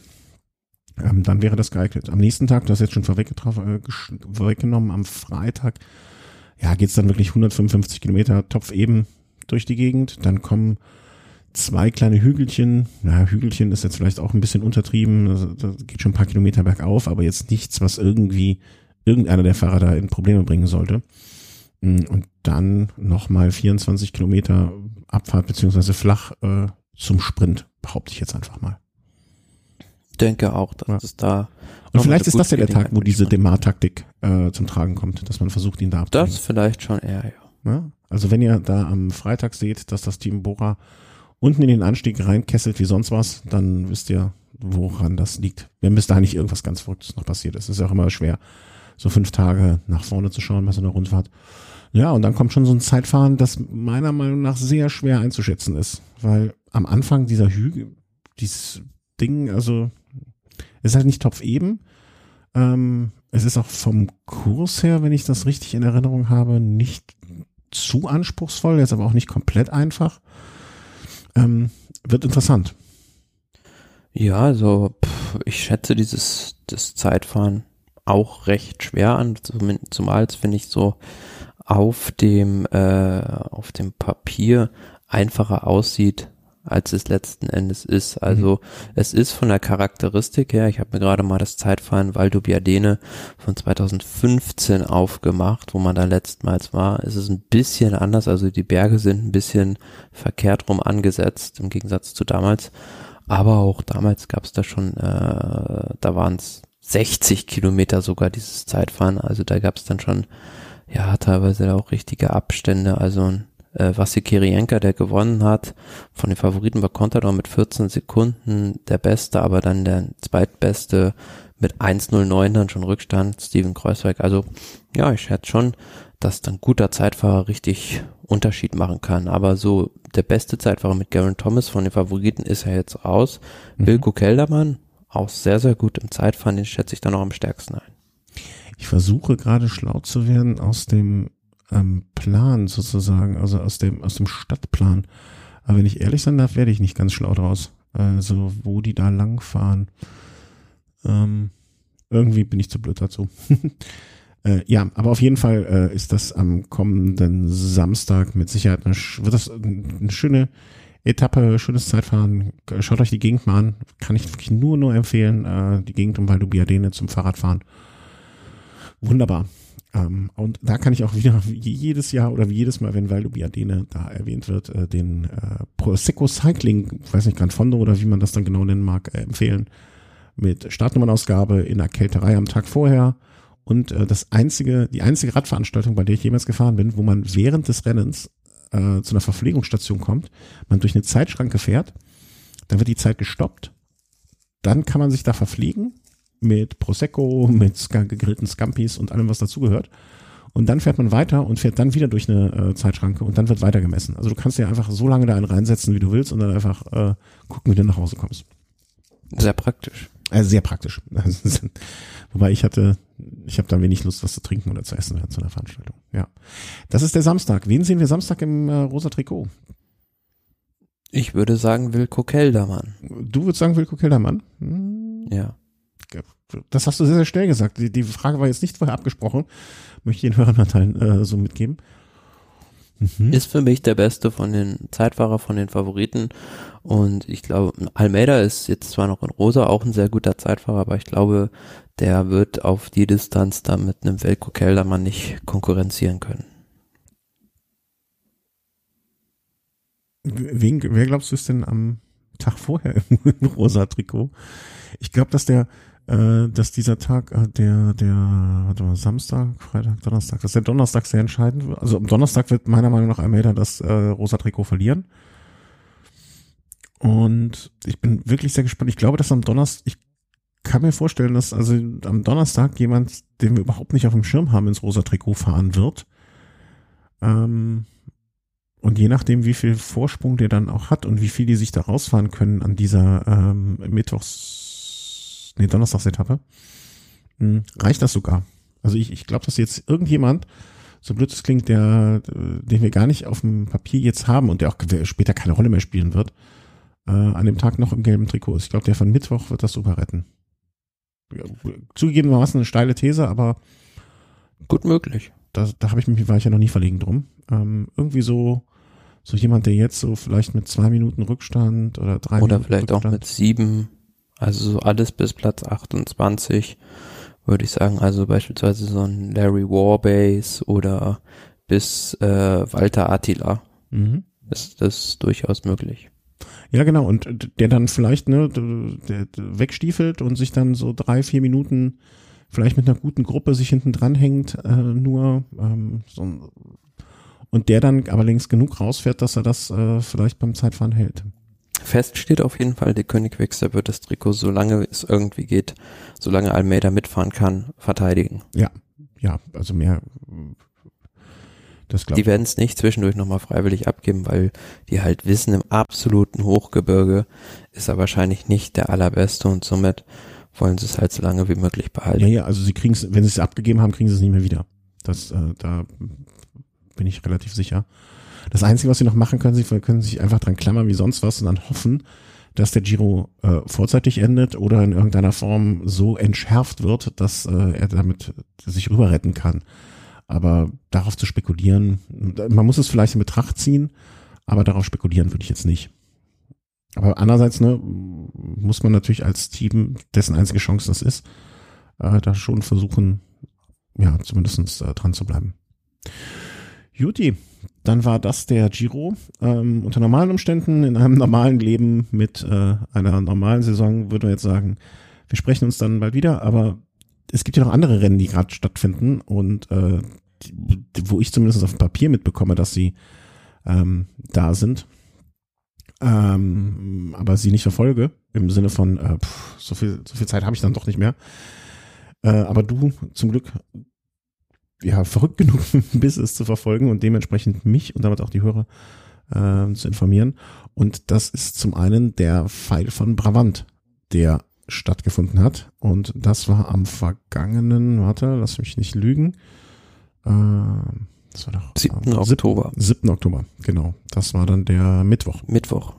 ähm, dann wäre das geeignet. Am nächsten Tag, du hast jetzt schon vorweggenommen, am Freitag, ja, geht's dann wirklich 155 Kilometer Topf eben durch die Gegend. Dann kommen zwei kleine Hügelchen. Na, Hügelchen ist jetzt vielleicht auch ein bisschen untertrieben. Also, da geht schon ein paar Kilometer bergauf, aber jetzt nichts, was irgendwie irgendeiner der Fahrer da in Probleme bringen sollte. Mm, und dann nochmal 24 Kilometer Abfahrt beziehungsweise flach äh, zum Sprint, behaupte ich jetzt einfach mal. Denke auch, dass ja. es da. Und vielleicht ist das ja der Tag, wo diese Demar-Taktik äh, zum Tragen kommt, dass man versucht, ihn da abzunehmen. Das vielleicht schon eher, ja. ja. Also wenn ihr da am Freitag seht, dass das Team Bora unten in den Anstieg reinkesselt wie sonst was, dann wisst ihr, woran das liegt. Wenn bis dahin nicht irgendwas ganz Verrücktes noch passiert ist. Es ist ja auch immer schwer, so fünf Tage nach vorne zu schauen bei so einer Rundfahrt. Ja, und dann kommt schon so ein Zeitfahren, das meiner Meinung nach sehr schwer einzuschätzen ist. Weil am Anfang dieser Hügel, dieses Ding, also ist halt nicht Topf eben. Ähm, es ist auch vom Kurs her, wenn ich das richtig in Erinnerung habe, nicht zu anspruchsvoll, jetzt aber auch nicht komplett einfach. Ähm, wird interessant. Ja, also pff, ich schätze dieses das Zeitfahren auch recht schwer an, zumal es finde ich so auf dem äh, auf dem Papier einfacher aussieht als es letzten Endes ist. Also mhm. es ist von der Charakteristik her, ich habe mir gerade mal das Zeitfahren Valdo Biadene von 2015 aufgemacht, wo man da letztmals war. Es ist ein bisschen anders, also die Berge sind ein bisschen verkehrt rum angesetzt im Gegensatz zu damals. Aber auch damals gab es da schon, äh, da waren es 60 Kilometer sogar dieses Zeitfahren. Also da gab es dann schon, ja, teilweise auch richtige Abstände. Also ein äh, Vassi Kirienka, der gewonnen hat. Von den Favoriten war Contador mit 14 Sekunden der Beste, aber dann der zweitbeste mit 1.09 dann schon Rückstand, Steven Kreuzweig. Also ja, ich schätze schon, dass dann guter Zeitfahrer richtig Unterschied machen kann. Aber so der beste Zeitfahrer mit Garen Thomas von den Favoriten ist er jetzt raus. Mhm. Wilko Keldermann, auch sehr, sehr gut im Zeitfahren, den schätze ich dann noch am stärksten ein. Ich versuche gerade schlau zu werden aus dem ähm, Plan sozusagen, also aus dem, aus dem Stadtplan. Aber wenn ich ehrlich sein darf, werde ich nicht ganz schlau draus. Also, wo die da langfahren. Ähm, irgendwie bin ich zu blöd dazu. äh, ja, aber auf jeden Fall äh, ist das am kommenden Samstag mit Sicherheit eine, wird das eine schöne Etappe, schönes Zeitfahren. Schaut euch die Gegend mal an. Kann ich wirklich nur, nur empfehlen. Äh, die Gegend um Valdubiadene zum Fahrradfahren. Wunderbar. Ähm, und da kann ich auch wieder wie jedes Jahr oder wie jedes Mal, wenn Valdo Biadene da erwähnt wird, äh, den äh, Prosecco Cycling, weiß nicht, Gran Fondo oder wie man das dann genau nennen mag, äh, empfehlen. Mit Startnummernausgabe in der Kälterei am Tag vorher. Und äh, das einzige, die einzige Radveranstaltung, bei der ich jemals gefahren bin, wo man während des Rennens äh, zu einer Verpflegungsstation kommt, man durch eine Zeitschranke fährt, dann wird die Zeit gestoppt, dann kann man sich da verpflegen mit Prosecco, mit gegrillten Scampis und allem, was dazugehört. Und dann fährt man weiter und fährt dann wieder durch eine äh, Zeitschranke und dann wird weiter gemessen. Also du kannst dir einfach so lange da einen reinsetzen, wie du willst und dann einfach äh, gucken, wie du nach Hause kommst. Sehr praktisch. Äh, sehr praktisch. Wobei ich hatte, ich habe dann wenig Lust, was zu trinken oder zu essen während so einer Veranstaltung. Ja. Das ist der Samstag. Wen sehen wir Samstag im äh, rosa Trikot? Ich würde sagen Wilko Keldermann. Du würdest sagen Wilko Keldermann? Hm. Ja das hast du sehr, sehr schnell gesagt. Die, die Frage war jetzt nicht vorher abgesprochen. Möchte ich den Hörern äh, so mitgeben. Mhm. Ist für mich der beste von den Zeitfahrer, von den Favoriten. Und ich glaube, Almeida ist jetzt zwar noch in Rosa auch ein sehr guter Zeitfahrer, aber ich glaube, der wird auf die Distanz da mit einem Velko Keldermann nicht konkurrenzieren können. Wen, wer glaubst du ist denn am Tag vorher im rosa Trikot? Ich glaube, dass der äh, dass dieser Tag, äh, der, der, warte mal, Samstag, Freitag, Donnerstag, dass der Donnerstag sehr entscheidend wird. Also am Donnerstag wird meiner Meinung nach Almeida das äh, rosa Trikot verlieren. Und ich bin wirklich sehr gespannt. Ich glaube, dass am Donnerstag, ich kann mir vorstellen, dass also am Donnerstag jemand, den wir überhaupt nicht auf dem Schirm haben, ins rosa Trikot fahren wird. Ähm, und je nachdem, wie viel Vorsprung der dann auch hat und wie viel die sich da rausfahren können an dieser ähm, Mittwochs nee, Donnerstagsetappe, hm, reicht das sogar. Also ich, ich glaube, dass jetzt irgendjemand, so blöd es klingt, der, den wir gar nicht auf dem Papier jetzt haben und der auch später keine Rolle mehr spielen wird, äh, an dem Tag noch im gelben Trikot ist. Ich glaube, der von Mittwoch wird das sogar retten. Zugegebenermaßen eine steile These, aber gut möglich. Da, da habe ich mich, war ich ja noch nie verlegen drum. Ähm, irgendwie so, so jemand, der jetzt so vielleicht mit zwei Minuten Rückstand oder drei oder Minuten vielleicht Rückstand, auch mit sieben also so alles bis Platz 28 würde ich sagen. Also beispielsweise so ein Larry Warbase oder bis äh, Walter Attila. Mhm. Ist das durchaus möglich. Ja, genau. Und der dann vielleicht, ne, der, wegstiefelt und sich dann so drei, vier Minuten vielleicht mit einer guten Gruppe sich hinten dran hängt, äh, nur ähm, so, und der dann aber längst genug rausfährt, dass er das äh, vielleicht beim Zeitfahren hält. Fest steht auf jeden Fall, der Königwechsel wird das Trikot, solange es irgendwie geht, solange Almeida mitfahren kann, verteidigen. Ja, ja, also mehr. Das die werden es nicht zwischendurch nochmal freiwillig abgeben, weil die halt wissen, im absoluten Hochgebirge ist er wahrscheinlich nicht der allerbeste und somit wollen sie es halt so lange wie möglich behalten. Ja, ja, also sie kriegen es, wenn sie es abgegeben haben, kriegen sie es nicht mehr wieder. Das, äh, da bin ich relativ sicher. Das Einzige, was sie noch machen können, sie können sich einfach dran klammern wie sonst was und dann hoffen, dass der Giro äh, vorzeitig endet oder in irgendeiner Form so entschärft wird, dass äh, er damit sich rüber retten kann. Aber darauf zu spekulieren, man muss es vielleicht in Betracht ziehen, aber darauf spekulieren würde ich jetzt nicht. Aber andererseits ne, muss man natürlich als Team, dessen einzige Chance das ist, äh, da schon versuchen, ja, zumindestens äh, dran zu bleiben. Juti, dann war das der Giro. Ähm, unter normalen Umständen, in einem normalen Leben mit äh, einer normalen Saison, würde man jetzt sagen, wir sprechen uns dann bald wieder, aber es gibt ja noch andere Rennen, die gerade stattfinden und äh, die, wo ich zumindest auf dem Papier mitbekomme, dass sie ähm, da sind. Ähm, aber sie nicht verfolge, im Sinne von, äh, pff, so viel, so viel Zeit habe ich dann doch nicht mehr. Äh, aber du zum Glück ja, verrückt genug bist, es zu verfolgen und dementsprechend mich und damit auch die Hörer äh, zu informieren. Und das ist zum einen der Pfeil von Brabant, der stattgefunden hat. Und das war am vergangenen, warte, lass mich nicht lügen. Äh, das war doch 7. Äh, Oktober. 7. Oktober, genau. Das war dann der Mittwoch. Mittwoch.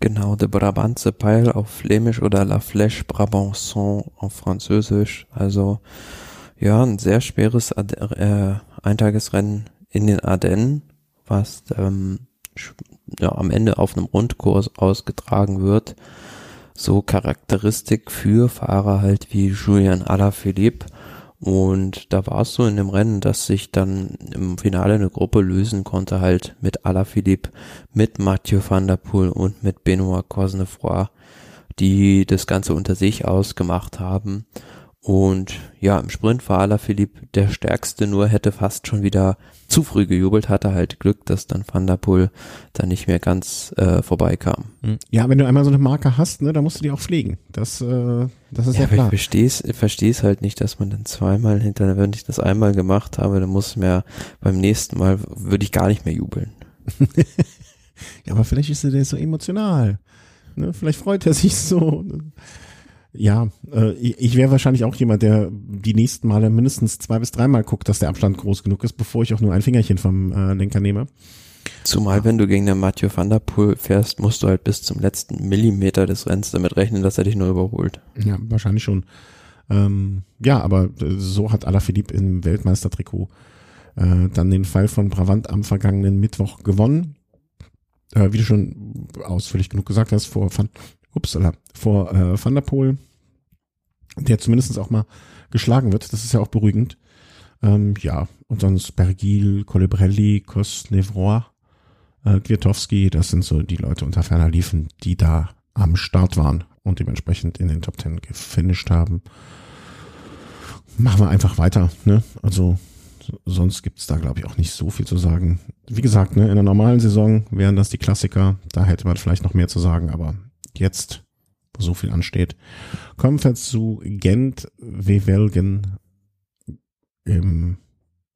Genau, der Brabantse Peil auf Flämisch oder La Flèche Brabançon auf Französisch. Also ja, ein sehr schweres Ad äh, Eintagesrennen in den Ardennen, was ähm, ja, am Ende auf einem Rundkurs ausgetragen wird. So Charakteristik für Fahrer halt wie Julian Alaphilippe. Und da war es so in dem Rennen, dass sich dann im Finale eine Gruppe lösen konnte, halt mit Alaphilippe, mit Mathieu van der Poel und mit Benoit Cosnefroy, die das Ganze unter sich ausgemacht haben. Und ja, im Sprint war Alaphilippe der stärkste, nur hätte fast schon wieder zu früh gejubelt, hatte halt Glück, dass dann Van der Poel da nicht mehr ganz äh, vorbeikam. Hm. Ja, wenn du einmal so eine Marke hast, ne, dann musst du die auch pflegen. Das, äh, das ist ja, ja klar. Ich versteh's, versteh's halt nicht, dass man dann zweimal hinter, wenn ich das einmal gemacht habe, dann muss mir beim nächsten Mal würde ich gar nicht mehr jubeln. ja, aber vielleicht ist er so emotional. Ne? Vielleicht freut er sich so. Ja, äh, ich wäre wahrscheinlich auch jemand, der die nächsten Male mindestens zwei bis dreimal guckt, dass der Abstand groß genug ist, bevor ich auch nur ein Fingerchen vom äh, Lenker nehme. Zumal, wenn du gegen den Mathieu van der Poel fährst, musst du halt bis zum letzten Millimeter des Rennens damit rechnen, dass er dich nur überholt. Ja, wahrscheinlich schon. Ähm, ja, aber so hat Alaphilippe im Weltmeistertrikot äh, dann den Fall von Brabant am vergangenen Mittwoch gewonnen. Äh, wie du schon ausführlich genug gesagt hast, vor Van, upsala, vor äh, Van der Poel, der zumindest auch mal geschlagen wird. Das ist ja auch beruhigend. Ähm, ja, und sonst Bergil, Colebrelli, Kosnevroy, äh, Kwiatowski, das sind so die Leute unter ferner liefen, die da am Start waren und dementsprechend in den Top Ten gefinisht haben. Machen wir einfach weiter, ne? Also sonst gibt's da, glaube ich, auch nicht so viel zu sagen. Wie gesagt, ne, in der normalen Saison wären das die Klassiker. Da hätte man vielleicht noch mehr zu sagen, aber jetzt, wo so viel ansteht, kommen wir zu Gent, Wevelgen im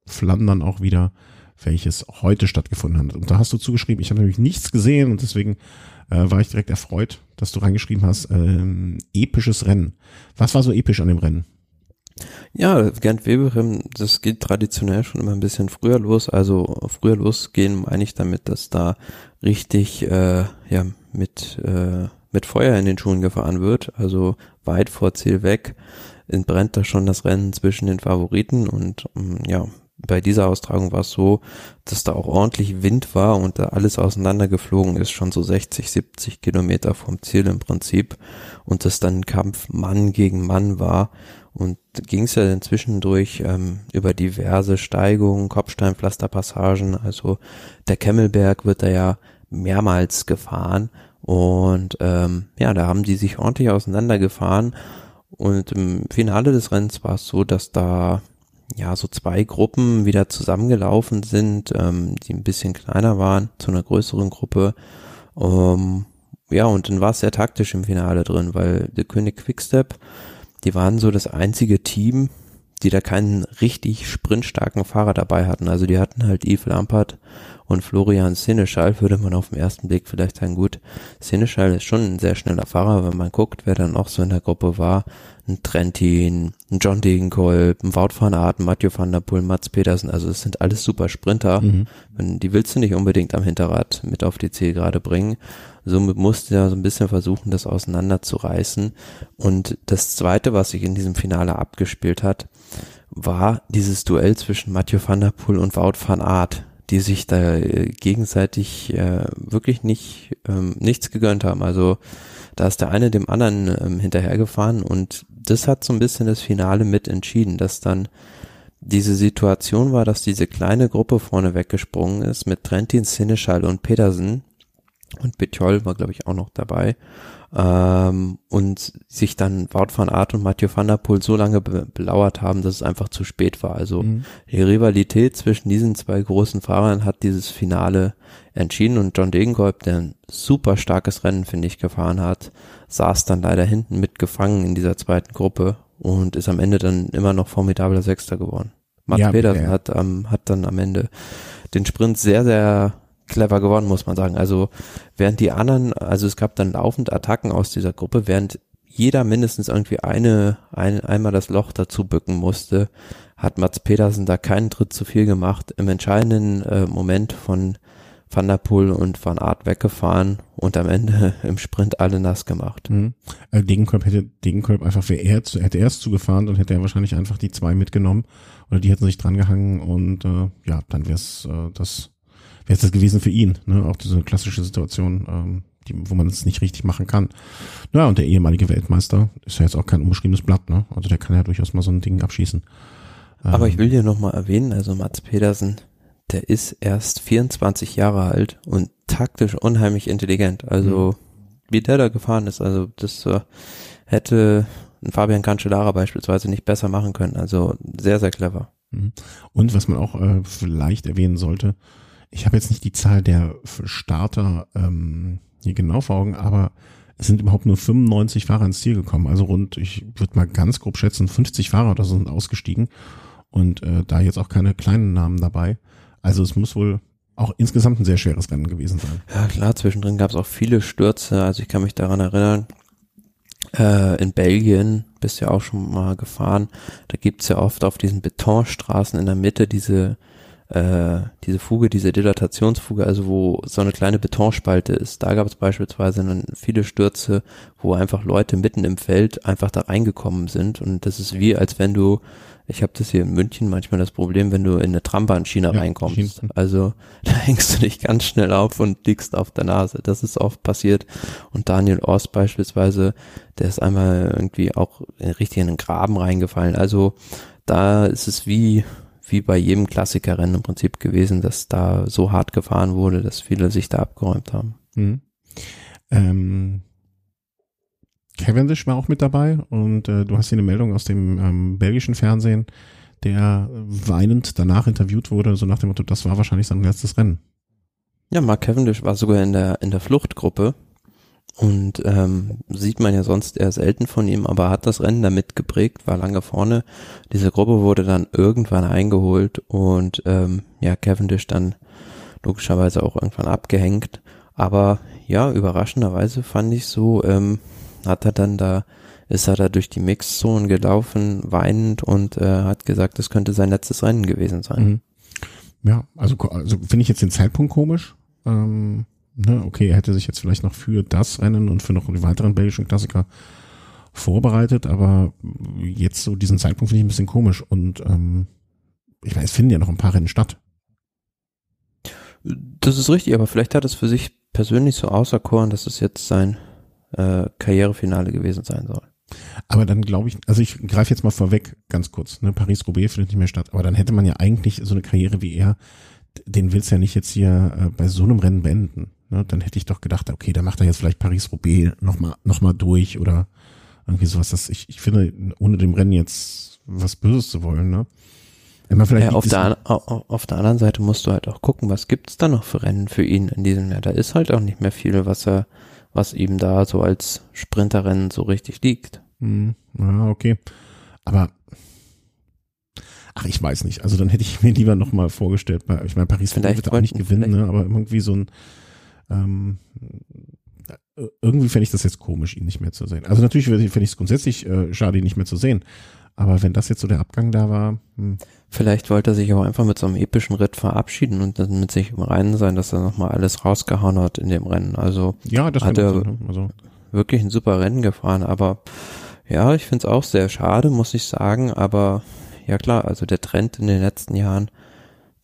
Flandern auch wieder, welches heute stattgefunden hat. Und da hast du zugeschrieben, ich habe nämlich nichts gesehen und deswegen äh, war ich direkt erfreut, dass du reingeschrieben hast, ähm, episches Rennen. Was war so episch an dem Rennen? Ja, Gent Weberim, das geht traditionell schon immer ein bisschen früher los. Also früher losgehen meine ich damit, dass da richtig äh, ja mit äh, mit Feuer in den Schuhen gefahren wird. Also weit vor Ziel weg entbrennt da schon das Rennen zwischen den Favoriten. Und ähm, ja bei dieser Austragung war es so, dass da auch ordentlich Wind war und da alles auseinandergeflogen ist, schon so 60, 70 Kilometer vom Ziel im Prinzip. Und das dann Kampf Mann gegen Mann war. Und ging es ja inzwischen durch ähm, über diverse Steigungen, Kopfsteinpflasterpassagen, also der Kemmelberg wird da ja mehrmals gefahren und ähm, ja, da haben die sich ordentlich auseinandergefahren und im Finale des Rennens war es so, dass da ja so zwei Gruppen wieder zusammengelaufen sind, ähm, die ein bisschen kleiner waren, zu einer größeren Gruppe. Ähm, ja, und dann war es sehr taktisch im Finale drin, weil der König Quickstep, die waren so das einzige Team, die da keinen richtig sprintstarken Fahrer dabei hatten. Also die hatten halt Yves Lampert und Florian Seneschal, würde man auf den ersten Blick vielleicht sagen, gut, Seneschal ist schon ein sehr schneller Fahrer, wenn man guckt, wer dann auch so in der Gruppe war. Ein Trentin, ein John Degenkolb, ein Wout van Aert, ein Mathieu van der Poel, Mats Petersen, also es sind alles super Sprinter. Mhm. Die willst du nicht unbedingt am Hinterrad mit auf die Zielgerade bringen. Somit musste er so ein bisschen versuchen, das auseinanderzureißen. Und das zweite, was sich in diesem Finale abgespielt hat, war dieses Duell zwischen Mathieu van der Poel und Wout van Aert, die sich da äh, gegenseitig äh, wirklich nicht ähm, nichts gegönnt haben. Also da ist der eine dem anderen ähm, hinterhergefahren und das hat so ein bisschen das Finale mit entschieden, dass dann diese Situation war, dass diese kleine Gruppe vorne weggesprungen ist mit Trentin, Seneschal und Petersen und Betjol war glaube ich auch noch dabei ähm, und sich dann Wout van Aert und Mathieu van der Poel so lange be belauert haben, dass es einfach zu spät war. Also mhm. die Rivalität zwischen diesen zwei großen Fahrern hat dieses Finale entschieden und John Degenkolb, der ein super starkes Rennen, finde ich, gefahren hat, saß dann leider hinten mitgefangen in dieser zweiten Gruppe und ist am Ende dann immer noch formidabler Sechster geworden. Mats ja, Pedersen ja. hat, ähm, hat dann am Ende den Sprint sehr, sehr clever geworden, muss man sagen. Also während die anderen, also es gab dann laufend Attacken aus dieser Gruppe, während jeder mindestens irgendwie eine, ein, einmal das Loch dazu bücken musste, hat Mats Petersen da keinen Tritt zu viel gemacht. Im entscheidenden äh, Moment von Van der Poel und Van Art weggefahren und am Ende im Sprint alle nass gemacht. Mhm. Äh, Degenkolb hätte Degenkolb einfach, wäre er, hätte er es zugefahren, dann hätte er wahrscheinlich einfach die zwei mitgenommen oder die hätten sich drangehangen und äh, ja, dann wäre es äh, das wäre es das gewesen für ihn. Ne? Auch diese klassische Situation, ähm, die, wo man es nicht richtig machen kann. Ja, und der ehemalige Weltmeister ist ja jetzt auch kein unbeschriebenes Blatt. Ne? Also der kann ja durchaus mal so ein Ding abschießen. Aber ähm, ich will hier nochmal erwähnen, also Mats Pedersen, der ist erst 24 Jahre alt und taktisch unheimlich intelligent. Also mhm. wie der da gefahren ist, also das äh, hätte ein Fabian Cancellara beispielsweise nicht besser machen können. Also sehr, sehr clever. Mhm. Und was man auch äh, vielleicht erwähnen sollte, ich habe jetzt nicht die Zahl der Starter ähm, hier genau vor Augen, aber es sind überhaupt nur 95 Fahrer ins Ziel gekommen. Also rund, ich würde mal ganz grob schätzen, 50 Fahrer oder so sind ausgestiegen. Und äh, da jetzt auch keine kleinen Namen dabei. Also es muss wohl auch insgesamt ein sehr schweres Rennen gewesen sein. Ja klar, zwischendrin gab es auch viele Stürze. Also ich kann mich daran erinnern, äh, in Belgien bist du ja auch schon mal gefahren. Da gibt's ja oft auf diesen Betonstraßen in der Mitte diese äh, diese Fuge, diese Dilatationsfuge, also wo so eine kleine Betonspalte ist. Da gab es beispielsweise dann viele Stürze, wo einfach Leute mitten im Feld einfach da reingekommen sind. Und das ist wie, als wenn du, ich habe das hier in München manchmal das Problem, wenn du in eine Trambahnschiene ja, reinkommst. Schienen. Also da hängst du dich ganz schnell auf und liegst auf der Nase. Das ist oft passiert. Und Daniel Ost beispielsweise, der ist einmal irgendwie auch richtig in den Graben reingefallen. Also da ist es wie, wie bei jedem Klassikerrennen im Prinzip gewesen, dass da so hart gefahren wurde, dass viele sich da abgeräumt haben. Mhm. Ähm, Cavendish war auch mit dabei und äh, du hast hier eine Meldung aus dem ähm, belgischen Fernsehen, der weinend danach interviewt wurde, so nach dem Motto, das war wahrscheinlich sein letztes Rennen. Ja, Mark Cavendish war sogar in der in der Fluchtgruppe und ähm, sieht man ja sonst eher selten von ihm, aber hat das Rennen damit geprägt, war lange vorne. Diese Gruppe wurde dann irgendwann eingeholt und ähm, ja, Cavendish dann logischerweise auch irgendwann abgehängt. Aber ja, überraschenderweise fand ich so, ähm, hat er dann da, ist er da durch die Mixzone gelaufen, weinend und äh, hat gesagt, das könnte sein letztes Rennen gewesen sein. Mhm. Ja, also, also finde ich jetzt den Zeitpunkt komisch. Ähm ne, okay, er hätte sich jetzt vielleicht noch für das Rennen und für noch die weiteren belgischen Klassiker vorbereitet, aber jetzt so diesen Zeitpunkt finde ich ein bisschen komisch und ähm, ich weiß, es finden ja noch ein paar Rennen statt. Das ist richtig, aber vielleicht hat es für sich persönlich so auserkoren, dass es jetzt sein äh, Karrierefinale gewesen sein soll. Aber dann glaube ich, also ich greife jetzt mal vorweg ganz kurz, ne, Paris-Roubaix findet nicht mehr statt, aber dann hätte man ja eigentlich so eine Karriere wie er, den willst du ja nicht jetzt hier äh, bei so einem Rennen beenden. Ne, dann hätte ich doch gedacht, okay, da macht er jetzt vielleicht Paris-Roubaix nochmal noch mal durch oder irgendwie sowas. Das, ich, ich finde, ohne dem Rennen jetzt was Böses zu wollen, ne? Immer vielleicht ja, auf, der, auf der anderen Seite musst du halt auch gucken, was gibt's da noch für Rennen für ihn in diesem Jahr. Da ist halt auch nicht mehr viel, was er, was ihm da so als Sprinterrennen so richtig liegt. Hm, ja, okay. Aber ach, ich weiß nicht. Also dann hätte ich mir lieber nochmal vorgestellt, ich meine, Paris wird auch nicht gewinnen, ne? aber irgendwie so ein ähm, irgendwie fände ich das jetzt komisch, ihn nicht mehr zu sehen. Also natürlich fände ich es grundsätzlich äh, schade, ihn nicht mehr zu sehen. Aber wenn das jetzt so der Abgang da war. Hm. Vielleicht wollte er sich auch einfach mit so einem epischen Ritt verabschieden und dann mit sich im Reinen sein, dass er nochmal alles rausgehauen hat in dem Rennen. Also ja, das hat er sein, ne? also. wirklich ein super Rennen gefahren. Aber ja, ich finde es auch sehr schade, muss ich sagen. Aber ja klar, also der Trend in den letzten Jahren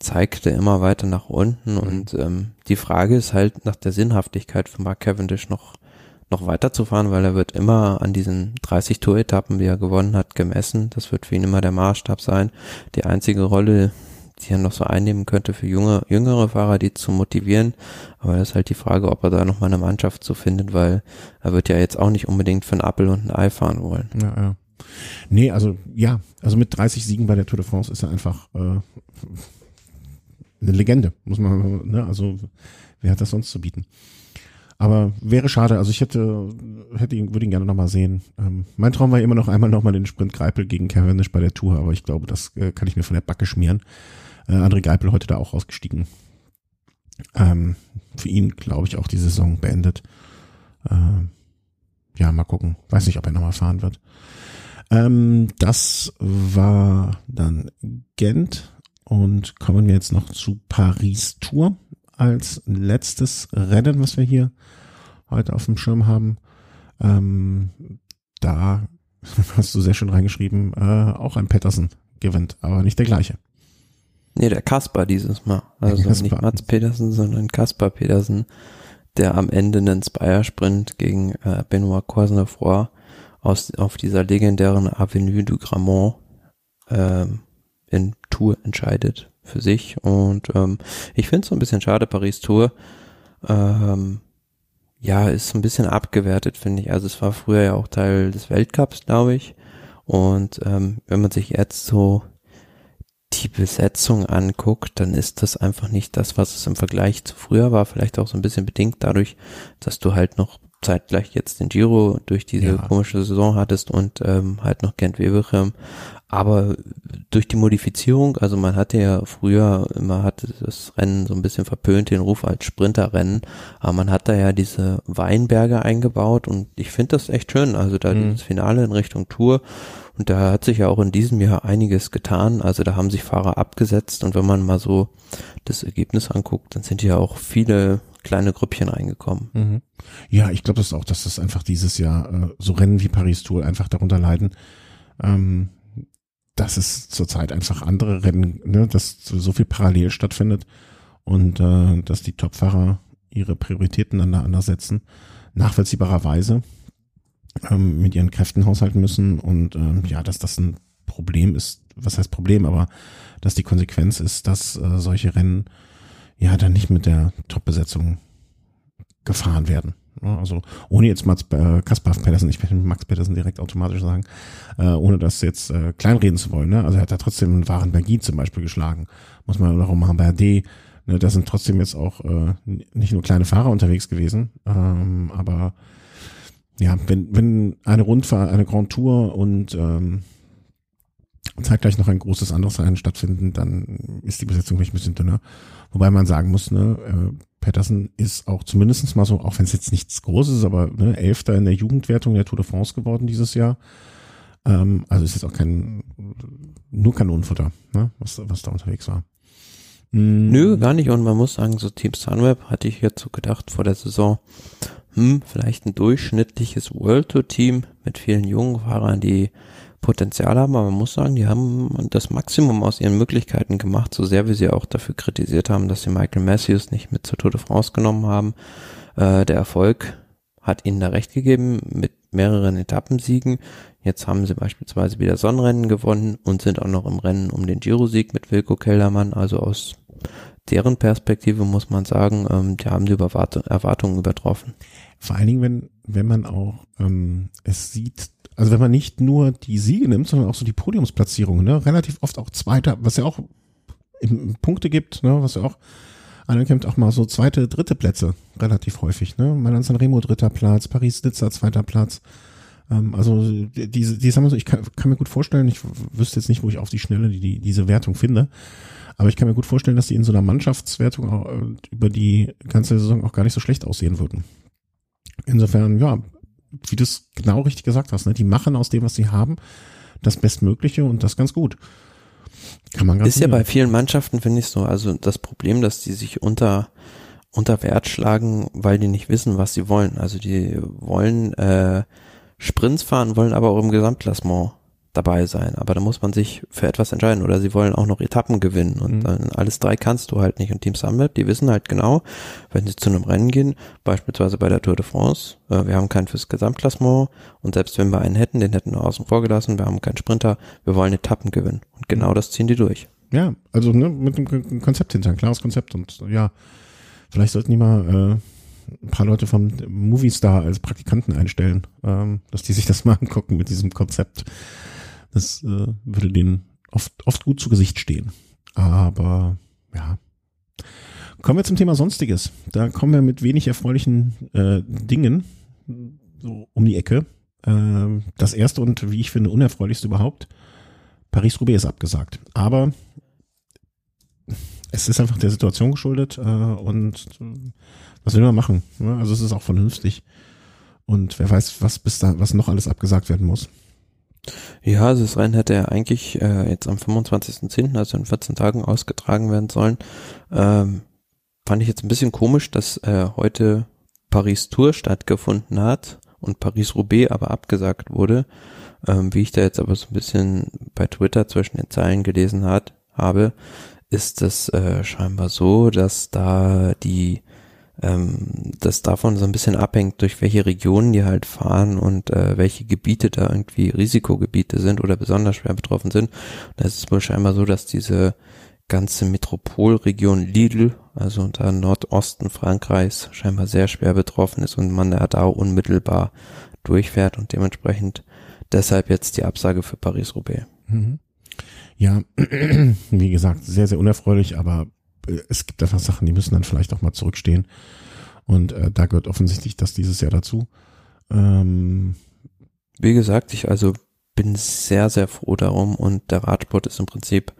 zeigte immer weiter nach unten mhm. und ähm, die Frage ist halt nach der Sinnhaftigkeit von Mark Cavendish noch noch weiterzufahren, weil er wird immer an diesen 30 Tour-Etappen, die er gewonnen hat, gemessen. Das wird für ihn immer der Maßstab sein. Die einzige Rolle, die er noch so einnehmen könnte für junge, jüngere Fahrer, die zu motivieren. Aber das ist halt die Frage, ob er da noch mal eine Mannschaft zu findet, weil er wird ja jetzt auch nicht unbedingt für einen Appel und ein Ei fahren wollen. Ja, ja. Nee, also ja, also mit 30 Siegen bei der Tour de France ist er einfach äh, eine Legende, muss man, ne, also wer hat das sonst zu bieten? Aber wäre schade, also ich hätte, hätte ihn, würde ihn gerne nochmal sehen. Ähm, mein Traum war immer noch einmal nochmal den Sprint Greipel gegen Cavendish bei der Tour, aber ich glaube, das äh, kann ich mir von der Backe schmieren. Äh, André Greipel heute da auch ausgestiegen. Ähm, für ihn, glaube ich, auch die Saison beendet. Äh, ja, mal gucken. Weiß nicht, ob er nochmal fahren wird. Ähm, das war dann Gent und kommen wir jetzt noch zu Paris Tour als letztes Rennen, was wir hier heute auf dem Schirm haben. Ähm, da hast du sehr schön reingeschrieben, äh, auch ein Patterson gewinnt, aber nicht der gleiche. Nee, der Kasper dieses Mal. Also nicht Mats Petersen, sondern Kasper Petersen, der am Ende einen Spire-Sprint gegen äh, Benoit Coisnefroy aus, auf dieser legendären Avenue du Gramont ähm, in Tour entscheidet für sich. Und ähm, ich finde es so ein bisschen schade, Paris Tour. Ähm, ja, ist so ein bisschen abgewertet, finde ich. Also es war früher ja auch Teil des Weltcups, glaube ich. Und ähm, wenn man sich jetzt so die Besetzung anguckt, dann ist das einfach nicht das, was es im Vergleich zu früher war. Vielleicht auch so ein bisschen bedingt dadurch, dass du halt noch zeitgleich jetzt den Giro durch diese Ja. komische Saison hattest und ähm, halt noch Gent Wevelgem. Aber durch die Modifizierung, also man hatte ja früher immer hatte das Rennen so ein bisschen verpönt, den Ruf als Sprinterrennen, aber man hat da ja diese Weinberge eingebaut und ich finde das echt schön. Also da Mhm. das Finale in Richtung Tour und da hat sich ja auch in diesem Jahr einiges getan. Also da haben sich Fahrer abgesetzt und wenn man mal so das Ergebnis anguckt, dann sind ja auch viele kleine Grüppchen reingekommen. Mhm. Ja, ich glaube das auch, dass das einfach dieses Jahr äh, so Rennen wie Paris-Tour einfach darunter leiden, ähm, dass es zurzeit einfach andere Rennen, ne, dass so viel parallel stattfindet und äh, dass die Topfahrer ihre Prioritäten aneinander setzen, nachvollziehbarerweise ähm, mit ihren Kräften haushalten müssen und ähm, ja, dass das ein Problem ist, was heißt Problem, aber dass die Konsequenz ist, dass äh, solche Rennen ja dann nicht mit der Top-Besetzung gefahren werden. Ja, Also ohne jetzt Mats, äh, Kaspar Pedersen, ich werde Max Pedersen direkt automatisch sagen, äh, ohne das jetzt äh, kleinreden zu wollen. Ne? Also er hat da trotzdem einen wahren Bergin zum Beispiel geschlagen. Muss man oder Romain Bardet. Ne? Da sind trotzdem jetzt auch äh, nicht nur kleine Fahrer unterwegs gewesen, ähm, aber ja, wenn, wenn eine Rundfahrt, eine Grand Tour und ähm, zeitgleich noch ein großes anderes Rennen stattfinden, dann ist die Besetzung vielleicht ein bisschen dünner. Wobei man sagen muss, ne, äh, Patterson ist auch zumindestens mal so, auch wenn es jetzt nichts Großes ist, aber ne, Elfter in der Jugendwertung der Tour de France geworden dieses Jahr. Ähm, also ist jetzt auch kein nur Kanonenfutter, ne, was, was da unterwegs war. Mm, Nö, gar nicht. Und man muss sagen, so Team Sunweb hatte ich jetzt so gedacht vor der Saison, hm, vielleicht ein durchschnittliches World Tour Team mit vielen jungen Fahrern, die Potenzial haben, aber man muss sagen, die haben das Maximum aus ihren Möglichkeiten gemacht, so sehr wie sie auch dafür kritisiert haben, dass sie Michael Matthews nicht mit zur Tour de France genommen haben. Äh, der Erfolg hat ihnen da recht gegeben mit mehreren Etappensiegen. Jetzt haben sie beispielsweise wieder Sonnenrennen gewonnen und sind auch noch im Rennen um den Giro-Sieg mit Wilko Keldermann. Also aus deren Perspektive muss man sagen, ähm, die haben die Überwart Erwartungen übertroffen. Vor allen Dingen, wenn, wenn man auch ähm, es sieht, also wenn man nicht nur die Siege nimmt, sondern auch so die Podiumsplatzierungen, ne? relativ oft auch Zweiter, was ja auch Punkte gibt, ne? was ja auch anerkennt, auch mal so zweite, dritte Plätze relativ häufig. Ne? Milan Sanremo dritter Platz, Paris-Nizza zweiter Platz. Ähm, also diese, die sagen wir so, ich kann, kann mir gut vorstellen, ich wüsste jetzt nicht, wo ich auf die Schnelle die, die, diese Wertung finde, aber ich kann mir gut vorstellen, dass die in so einer Mannschaftswertung auch, äh, über die ganze Saison auch gar nicht so schlecht aussehen würden. Insofern, ja, wie du es genau richtig gesagt hast, ne? die machen aus dem, was sie haben, das Bestmögliche und das ganz gut. Kann man ganz Ist ja bei vielen Mannschaften, finde ich so, also das Problem, dass die sich unter, unter Wert schlagen, weil die nicht wissen, was sie wollen. Also die wollen äh, Sprints fahren, wollen aber auch im Gesamtklassement dabei sein. Aber da muss man sich für etwas entscheiden. Oder sie wollen auch noch Etappen gewinnen. Und Mhm. dann alles drei kannst du halt nicht. Und Team Sunweb, die wissen halt genau, wenn sie zu einem Rennen gehen, beispielsweise bei der Tour de France, äh, wir haben keinen fürs Gesamtklassement. Und selbst wenn wir einen hätten, den hätten wir außen vor gelassen. Wir haben keinen Sprinter. Wir wollen Etappen gewinnen. Und genau das ziehen die durch. Ja, also ne, mit einem Kon- Konzept hinter, ein klares Konzept und ja, vielleicht sollten die mal äh, ein paar Leute vom Movistar als Praktikanten einstellen, ähm, dass die sich das mal angucken mit diesem Konzept. Das äh, würde denen oft, oft gut zu Gesicht stehen. Aber ja. Kommen wir zum Thema Sonstiges. Da kommen wir mit wenig erfreulichen äh, Dingen so um die Ecke. Ähm, das erste und wie ich finde unerfreulichste überhaupt. Paris-Roubaix ist abgesagt. Aber es ist einfach der Situation geschuldet äh, und äh, was will man machen? Ne? Also es ist auch vernünftig. Und wer weiß, was bis da, was noch alles abgesagt werden muss. Ja, also das Rennen hätte ja eigentlich äh, jetzt am 25.10., also in 14 Tagen ausgetragen werden sollen. Ähm, fand ich jetzt ein bisschen komisch, dass äh, heute Paris-Tour stattgefunden hat und Paris-Roubaix aber abgesagt wurde. Ähm, wie ich da jetzt aber so ein bisschen bei Twitter zwischen den Zeilen gelesen hat, habe, ist es äh, scheinbar so, dass da die ähm, das davon so ein bisschen abhängt, durch welche Regionen die halt fahren und äh, welche Gebiete da irgendwie Risikogebiete sind oder besonders schwer betroffen sind. Da ist es wohl scheinbar so, dass diese ganze Metropolregion Lille, also unter Nordosten Frankreichs, scheinbar sehr schwer betroffen ist und man da, unmittelbar durchfährt und dementsprechend deshalb jetzt die Absage für Paris-Roubaix. Mhm. Ja, wie gesagt, sehr, sehr unerfreulich, aber es gibt einfach Sachen, die müssen dann vielleicht auch mal zurückstehen. Und äh, da gehört offensichtlich das dieses Jahr dazu. Ähm, Wie gesagt, ich also bin sehr, sehr froh darum und der Radsport ist im Prinzip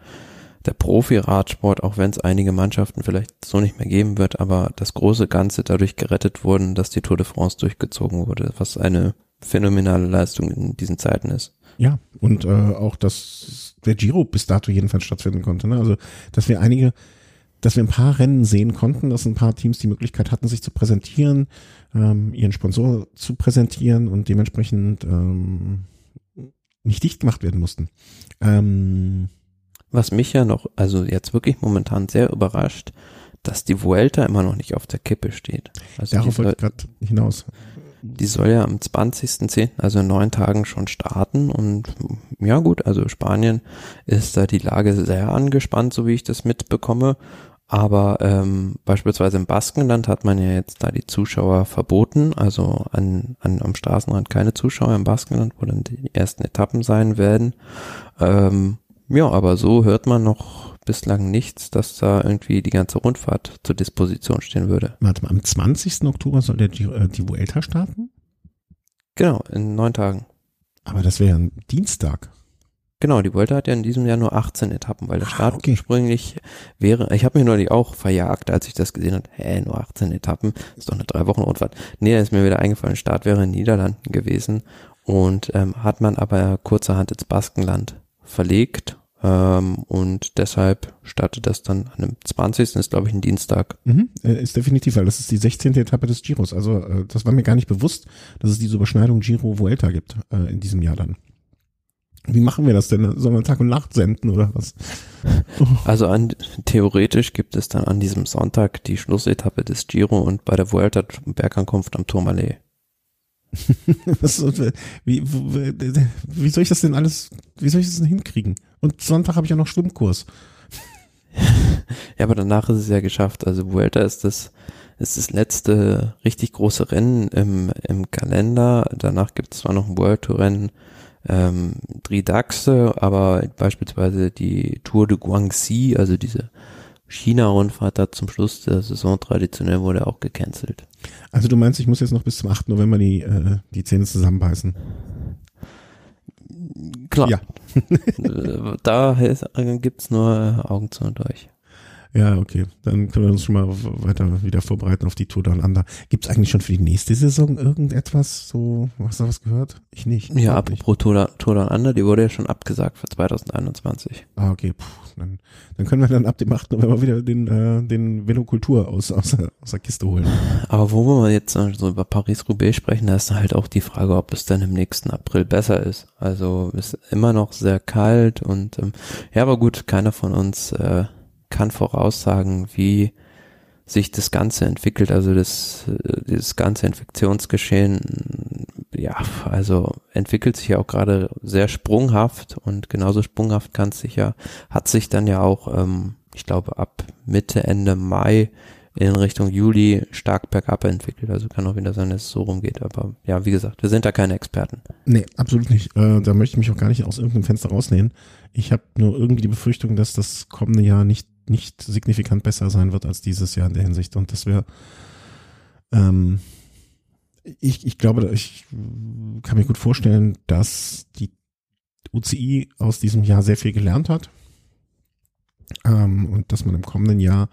der Profi-Radsport, auch wenn es einige Mannschaften vielleicht so nicht mehr geben wird, aber das große Ganze dadurch gerettet wurden, dass die Tour de France durchgezogen wurde, was eine phänomenale Leistung in diesen Zeiten ist. Ja, und äh, auch, dass der Giro bis dato jedenfalls stattfinden konnte. Ne? Also, dass wir einige, dass wir ein paar Rennen sehen konnten, dass ein paar Teams die Möglichkeit hatten, sich zu präsentieren, ähm, ihren Sponsor zu präsentieren und dementsprechend ähm, nicht dicht gemacht werden mussten. Ähm, Was mich ja noch, also jetzt wirklich momentan sehr überrascht, dass die Vuelta immer noch nicht auf der Kippe steht. Also darauf wollte ich gerade hinaus. die soll ja am 20.10., also in neun Tagen schon starten und ja gut, also Spanien ist da die Lage sehr angespannt, so wie ich das mitbekomme. Aber ähm, beispielsweise im Baskenland hat man ja jetzt da die Zuschauer verboten, also an, an, am Straßenrand keine Zuschauer im Baskenland, wo dann die ersten Etappen sein werden. Ähm, ja, aber so hört man noch bislang nichts, dass da irgendwie die ganze Rundfahrt zur Disposition stehen würde. Warte mal, am 20. Oktober soll der Giro, äh, die Vuelta starten? Genau, in neun Tagen. Aber das wäre ein Dienstag. Genau, die Vuelta hat ja in diesem Jahr nur 18 Etappen, weil der Ah, Start okay. ursprünglich wäre, ich habe mich neulich auch verjagt, als ich das gesehen habe, hä, nur 18 Etappen, ist doch eine drei Wochen Rundfahrt. Nee, da ist mir wieder eingefallen, Start wäre in den Niederlanden gewesen und ähm, hat man aber kurzerhand ins Baskenland verlegt ähm, und deshalb startet das dann an dem 20. ist glaube ich ein Dienstag. Mhm, äh, ist definitiv, weil das ist die 16. Etappe des Giros. Also äh, das war mir gar nicht bewusst, dass es diese Überschneidung Giro-Vuelta gibt äh, in diesem Jahr dann. Wie machen wir das denn? Sollen wir Tag und Nacht senden oder was? Also an, theoretisch gibt es dann an diesem Sonntag die Schlussetappe des Giro und bei der Vuelta Bergankunft am Tourmalet. was wie, wie, wie soll ich das denn alles, wie soll ich das denn hinkriegen? Und Sonntag habe ich ja noch Schwimmkurs. Ja, aber danach ist es ja geschafft. Also Vuelta ist das, ist das letzte richtig große Rennen im, im Kalender. Danach gibt es zwar noch ein World Tour Rennen, ähm, Dridaxe, aber beispielsweise die Tour de Guangxi, also diese China-Rundfahrt da zum Schluss der Saison traditionell wurde auch gecancelt. Also du meinst, ich muss jetzt noch bis zum 8. November die, äh, die Zähne zusammenbeißen? Klar. Ja. Äh, da äh, gibt's nur Augen zu und durch. Ja, okay. Dann können wir uns schon mal weiter wieder vorbereiten auf die Tour Down Under. Gibt es eigentlich schon für die nächste Saison irgendetwas? So, hast du was gehört? Ich nicht. Ja, apropos Tour, Tour Down Under, die wurde ja schon abgesagt für 2021. Ah, okay. Puh, dann, dann können wir dann ab dem 8. November wieder den, äh, den Velokultur aus, aus, der, aus der Kiste holen. Aber wo wir jetzt äh, so über Paris-Roubaix sprechen, da ist dann halt auch die Frage, ob es dann im nächsten April besser ist. Also ist immer noch sehr kalt und ähm, ja, aber gut, keiner von uns äh, kann voraussagen, wie sich das Ganze entwickelt, also das, äh, dieses ganze Infektionsgeschehen, ja, also entwickelt sich ja auch gerade sehr sprunghaft und genauso sprunghaft kann es sich ja, hat sich dann ja auch, ähm, ich glaube, ab Mitte, Ende Mai in Richtung Juli stark bergab entwickelt. Also kann auch wieder sein, dass es so rumgeht. Aber ja, wie gesagt, wir sind da keine Experten. Nee, absolut nicht. Äh, da möchte ich mich auch gar nicht aus irgendeinem Fenster rausnehmen. Ich habe nur irgendwie die Befürchtung, dass das kommende Jahr nicht, nicht signifikant besser sein wird als dieses Jahr in der Hinsicht. Und das wäre, ähm, ich, ich glaube, ich kann mir gut vorstellen, dass die UCI aus diesem Jahr sehr viel gelernt hat. Ähm, und dass man im kommenden Jahr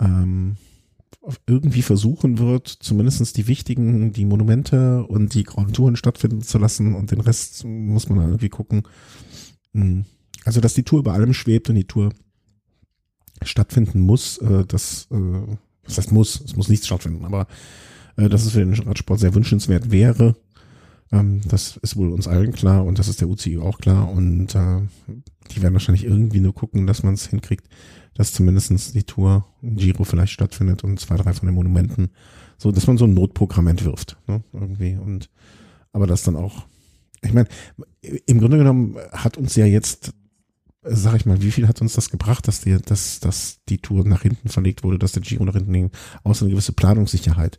ähm, irgendwie versuchen wird, zumindestens die wichtigen, die Monumente und die Grand Touren stattfinden zu lassen und den Rest muss man irgendwie gucken. Mm. Also, dass die Tour über allem schwebt und die Tour stattfinden muss, äh, das, äh, das heißt muss, es muss nichts stattfinden, aber äh, dass es für den Radsport sehr wünschenswert wäre, ähm, das ist wohl uns allen klar und das ist der UCI auch klar und äh, die werden wahrscheinlich irgendwie nur gucken, dass man es hinkriegt, dass zumindestens die Tour Giro vielleicht stattfindet und zwei, drei von den Monumenten, so dass man so ein Notprogramm entwirft, ne, irgendwie und aber das dann auch, ich meine, im Grunde genommen hat uns ja jetzt, sag ich mal, wie viel hat uns das gebracht, dass die, dass, dass die Tour nach hinten verlegt wurde, dass der Giro nach hinten ging, außer eine gewisse Planungssicherheit.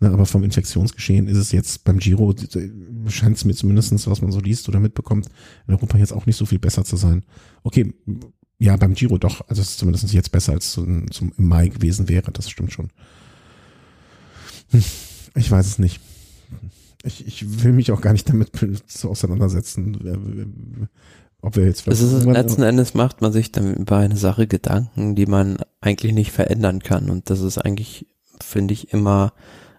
Ne, aber vom Infektionsgeschehen ist es jetzt beim Giro, scheint es mir zumindestens, was man so liest oder mitbekommt, in Europa jetzt auch nicht so viel besser zu sein. Okay, ja, beim Giro doch, also es ist zumindest jetzt besser als zum, zum im Mai gewesen wäre, das stimmt schon. Ich weiß es nicht. Ich, ich will mich auch gar nicht damit auseinandersetzen, ob wir jetzt. Es ist, letzten Endes macht man sich dann über eine Sache Gedanken, die man eigentlich nicht verändern kann. Und das ist eigentlich, finde ich, immer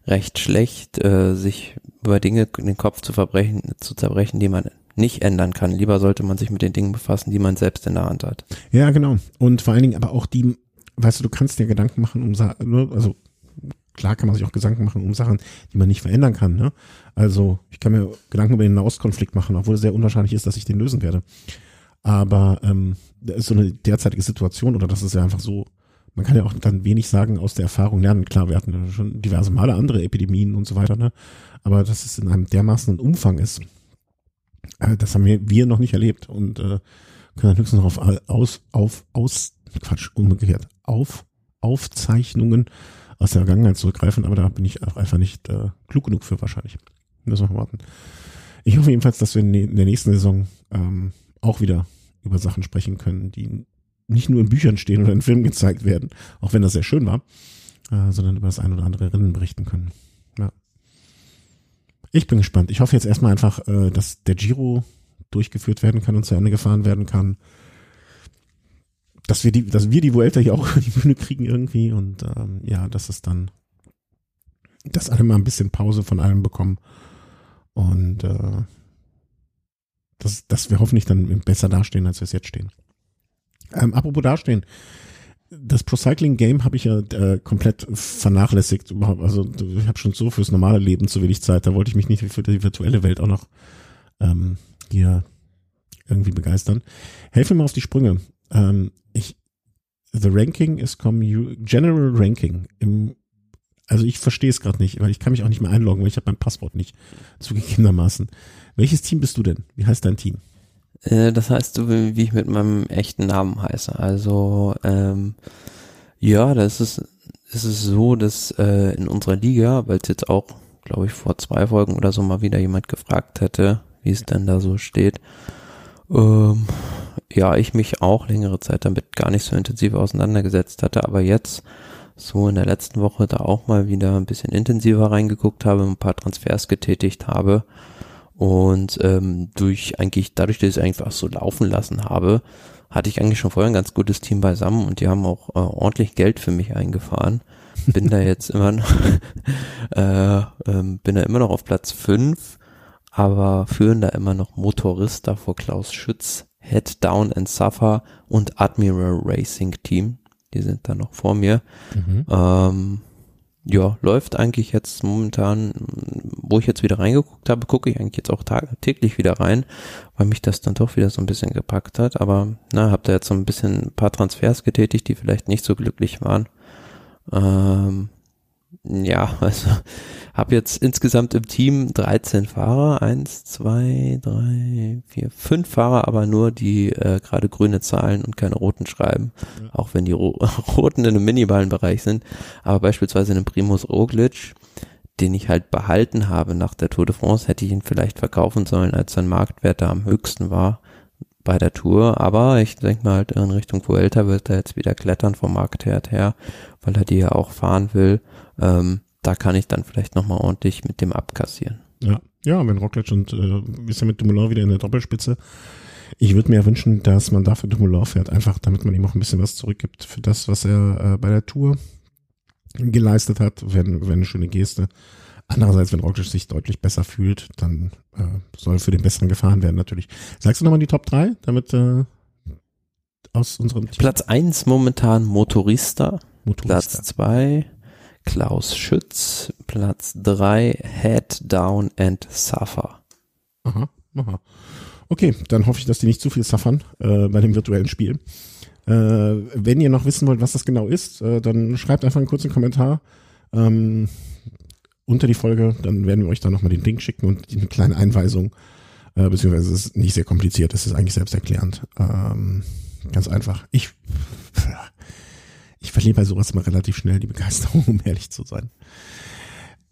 recht schlecht, äh, sich über Dinge in den Kopf zu verbrechen, zu zerbrechen, die man nicht ändern kann. Lieber sollte man sich mit den Dingen befassen, die man selbst in der Hand hat. Ja, genau. Und vor allen Dingen aber auch die, weißt du, du kannst dir Gedanken machen um, also klar kann man sich auch Gedanken machen um Sachen, die man nicht verändern kann. Ne? Also ich kann mir Gedanken über den Nahostkonflikt machen, obwohl es sehr unwahrscheinlich ist, dass ich den lösen werde. Aber ähm, so eine derzeitige Situation oder das ist ja einfach so, man kann ja auch dann wenig sagen aus der Erfahrung lernen. Klar, wir hatten schon diverse Male andere Epidemien und so weiter, ne? aber dass es in einem dermaßen Umfang ist, äh, das haben wir, wir noch nicht erlebt und äh, können dann höchstens noch auf aus, auf, aus, Quatsch, umgekehrt, auf Aufzeichnungen aus der Vergangenheit zurückgreifen, aber da bin ich auch einfach nicht äh, klug genug für wahrscheinlich. Müssen wir warten. Ich hoffe jedenfalls, dass wir in der nächsten Saison ähm, auch wieder über Sachen sprechen können, die nicht nur in Büchern stehen oder in Filmen gezeigt werden, auch wenn das sehr schön war, äh, sondern über das ein oder andere Rennen berichten können. Ja. Ich bin gespannt. Ich hoffe jetzt erstmal einfach, äh, dass der Giro durchgeführt werden kann und zu Ende gefahren werden kann dass wir die, dass wir die Vuelta hier auch über die Bühne kriegen irgendwie und ähm, ja, dass es dann, dass alle mal ein bisschen Pause von allem bekommen und äh, dass, dass wir hoffentlich dann besser dastehen, als wir es jetzt stehen. Ähm, apropos dastehen, das Pro Cycling Game habe ich ja äh, komplett vernachlässigt. Also ich habe schon so fürs normale Leben zu wenig Zeit. Da wollte ich mich nicht für die virtuelle Welt auch noch ähm, hier irgendwie begeistern. Helfe mir auf die Sprünge. Ähm, ich, the ranking is general ranking im, also ich verstehe es gerade nicht, weil ich kann mich auch nicht mehr einloggen, weil ich habe mein Passwort nicht zugegebenermaßen. Welches Team bist du denn? Wie heißt dein Team? Äh, das heißt wie ich mit meinem echten Namen heiße. Also ähm, ja, das ist, ist so, dass äh, in unserer Liga, weil es jetzt auch, glaube ich, vor zwei Folgen oder so mal wieder jemand gefragt hätte, wie es denn da so steht, ähm, ja, ich mich auch längere Zeit damit gar nicht so intensiv auseinandergesetzt hatte, aber jetzt so in der letzten Woche da auch mal wieder ein bisschen intensiver reingeguckt habe, ein paar Transfers getätigt habe und ähm, durch eigentlich dadurch, dass ich es einfach so laufen lassen habe, hatte ich eigentlich schon vorher ein ganz gutes Team beisammen und die haben auch äh, ordentlich Geld für mich eingefahren. Bin da jetzt immer noch, äh, ähm, bin da immer noch auf Platz fünf aber führen da immer noch Motorista vor Klaus Schütz, Head Down and Suffer und Admiral Racing Team. Die sind da noch vor mir. Mhm. Ähm, ja, läuft eigentlich jetzt momentan, wo ich jetzt wieder reingeguckt habe, gucke ich eigentlich jetzt auch täglich wieder rein, weil mich das dann doch wieder so ein bisschen gepackt hat. Aber na, hab da jetzt so ein bisschen ein paar Transfers getätigt, die vielleicht nicht so glücklich waren. Ähm, ja, also habe jetzt insgesamt im Team 13 Fahrer, eins, zwei, drei, vier, fünf Fahrer, aber nur die äh, gerade grüne Zahlen und keine roten schreiben, ja. auch wenn die ro roten in einem Miniballenbereich sind. Aber beispielsweise in einem Primus Roglic, den ich halt behalten habe nach der Tour de France, hätte ich ihn vielleicht verkaufen sollen, als sein Marktwert da am höchsten war bei der Tour, aber ich denke mal halt in Richtung Vuelta wird er jetzt wieder klettern vom Marktwert her, weil er die ja auch fahren will. Ähm, da kann ich dann vielleicht nochmal ordentlich mit dem abkassieren. Ja, ja, wenn Roglic und äh, ist ja mit Dumoulin wieder in der Doppelspitze. Ich würde mir ja wünschen, dass man dafür Dumoulin fährt, einfach damit man ihm auch ein bisschen was zurückgibt für das, was er äh, bei der Tour geleistet hat. Wäre wär eine schöne Geste. Andererseits, wenn Roglic sich deutlich besser fühlt, dann äh, soll für den Besseren gefahren werden natürlich. Sagst du nochmal die Top 3, damit äh, aus unserem Team? Platz 1 momentan Motorista. Motorista. Platz 2 Klaus Schütz. Platz 3 Head Down and Suffer. Aha, aha. Okay, dann hoffe ich, dass die nicht zu viel suffern äh, bei dem virtuellen Spiel. Äh, wenn ihr noch wissen wollt, was das genau ist, äh, dann schreibt einfach einen kurzen Kommentar. Ähm, unter die Folge, dann werden wir euch da nochmal den Link schicken und eine kleine Einweisung, äh, beziehungsweise es ist nicht sehr kompliziert, es ist eigentlich selbsterklärend. Ähm, ganz einfach. Ich, ich verliere bei sowas immer relativ schnell die Begeisterung, um ehrlich zu sein.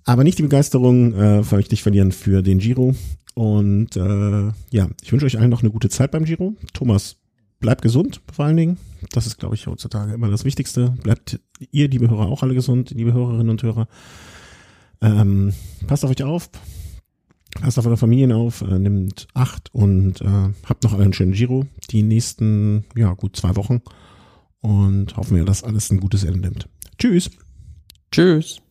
Aber nicht die Begeisterung äh, ich verlieren für den Giro. Und äh, ja, ich wünsche euch allen noch eine gute Zeit beim Giro. Thomas, bleibt gesund vor allen Dingen. Das ist, glaube ich, heutzutage immer das Wichtigste. Bleibt ihr, liebe Hörer, auch alle gesund, liebe Hörerinnen und Hörer. Ähm, passt auf euch auf. Passt auf eure Familien auf, äh, nimmt acht und äh, habt noch einen schönen Giro die nächsten, ja, gut zwei Wochen. Und hoffen wir, dass alles ein gutes Ende nimmt. Tschüss. Tschüss.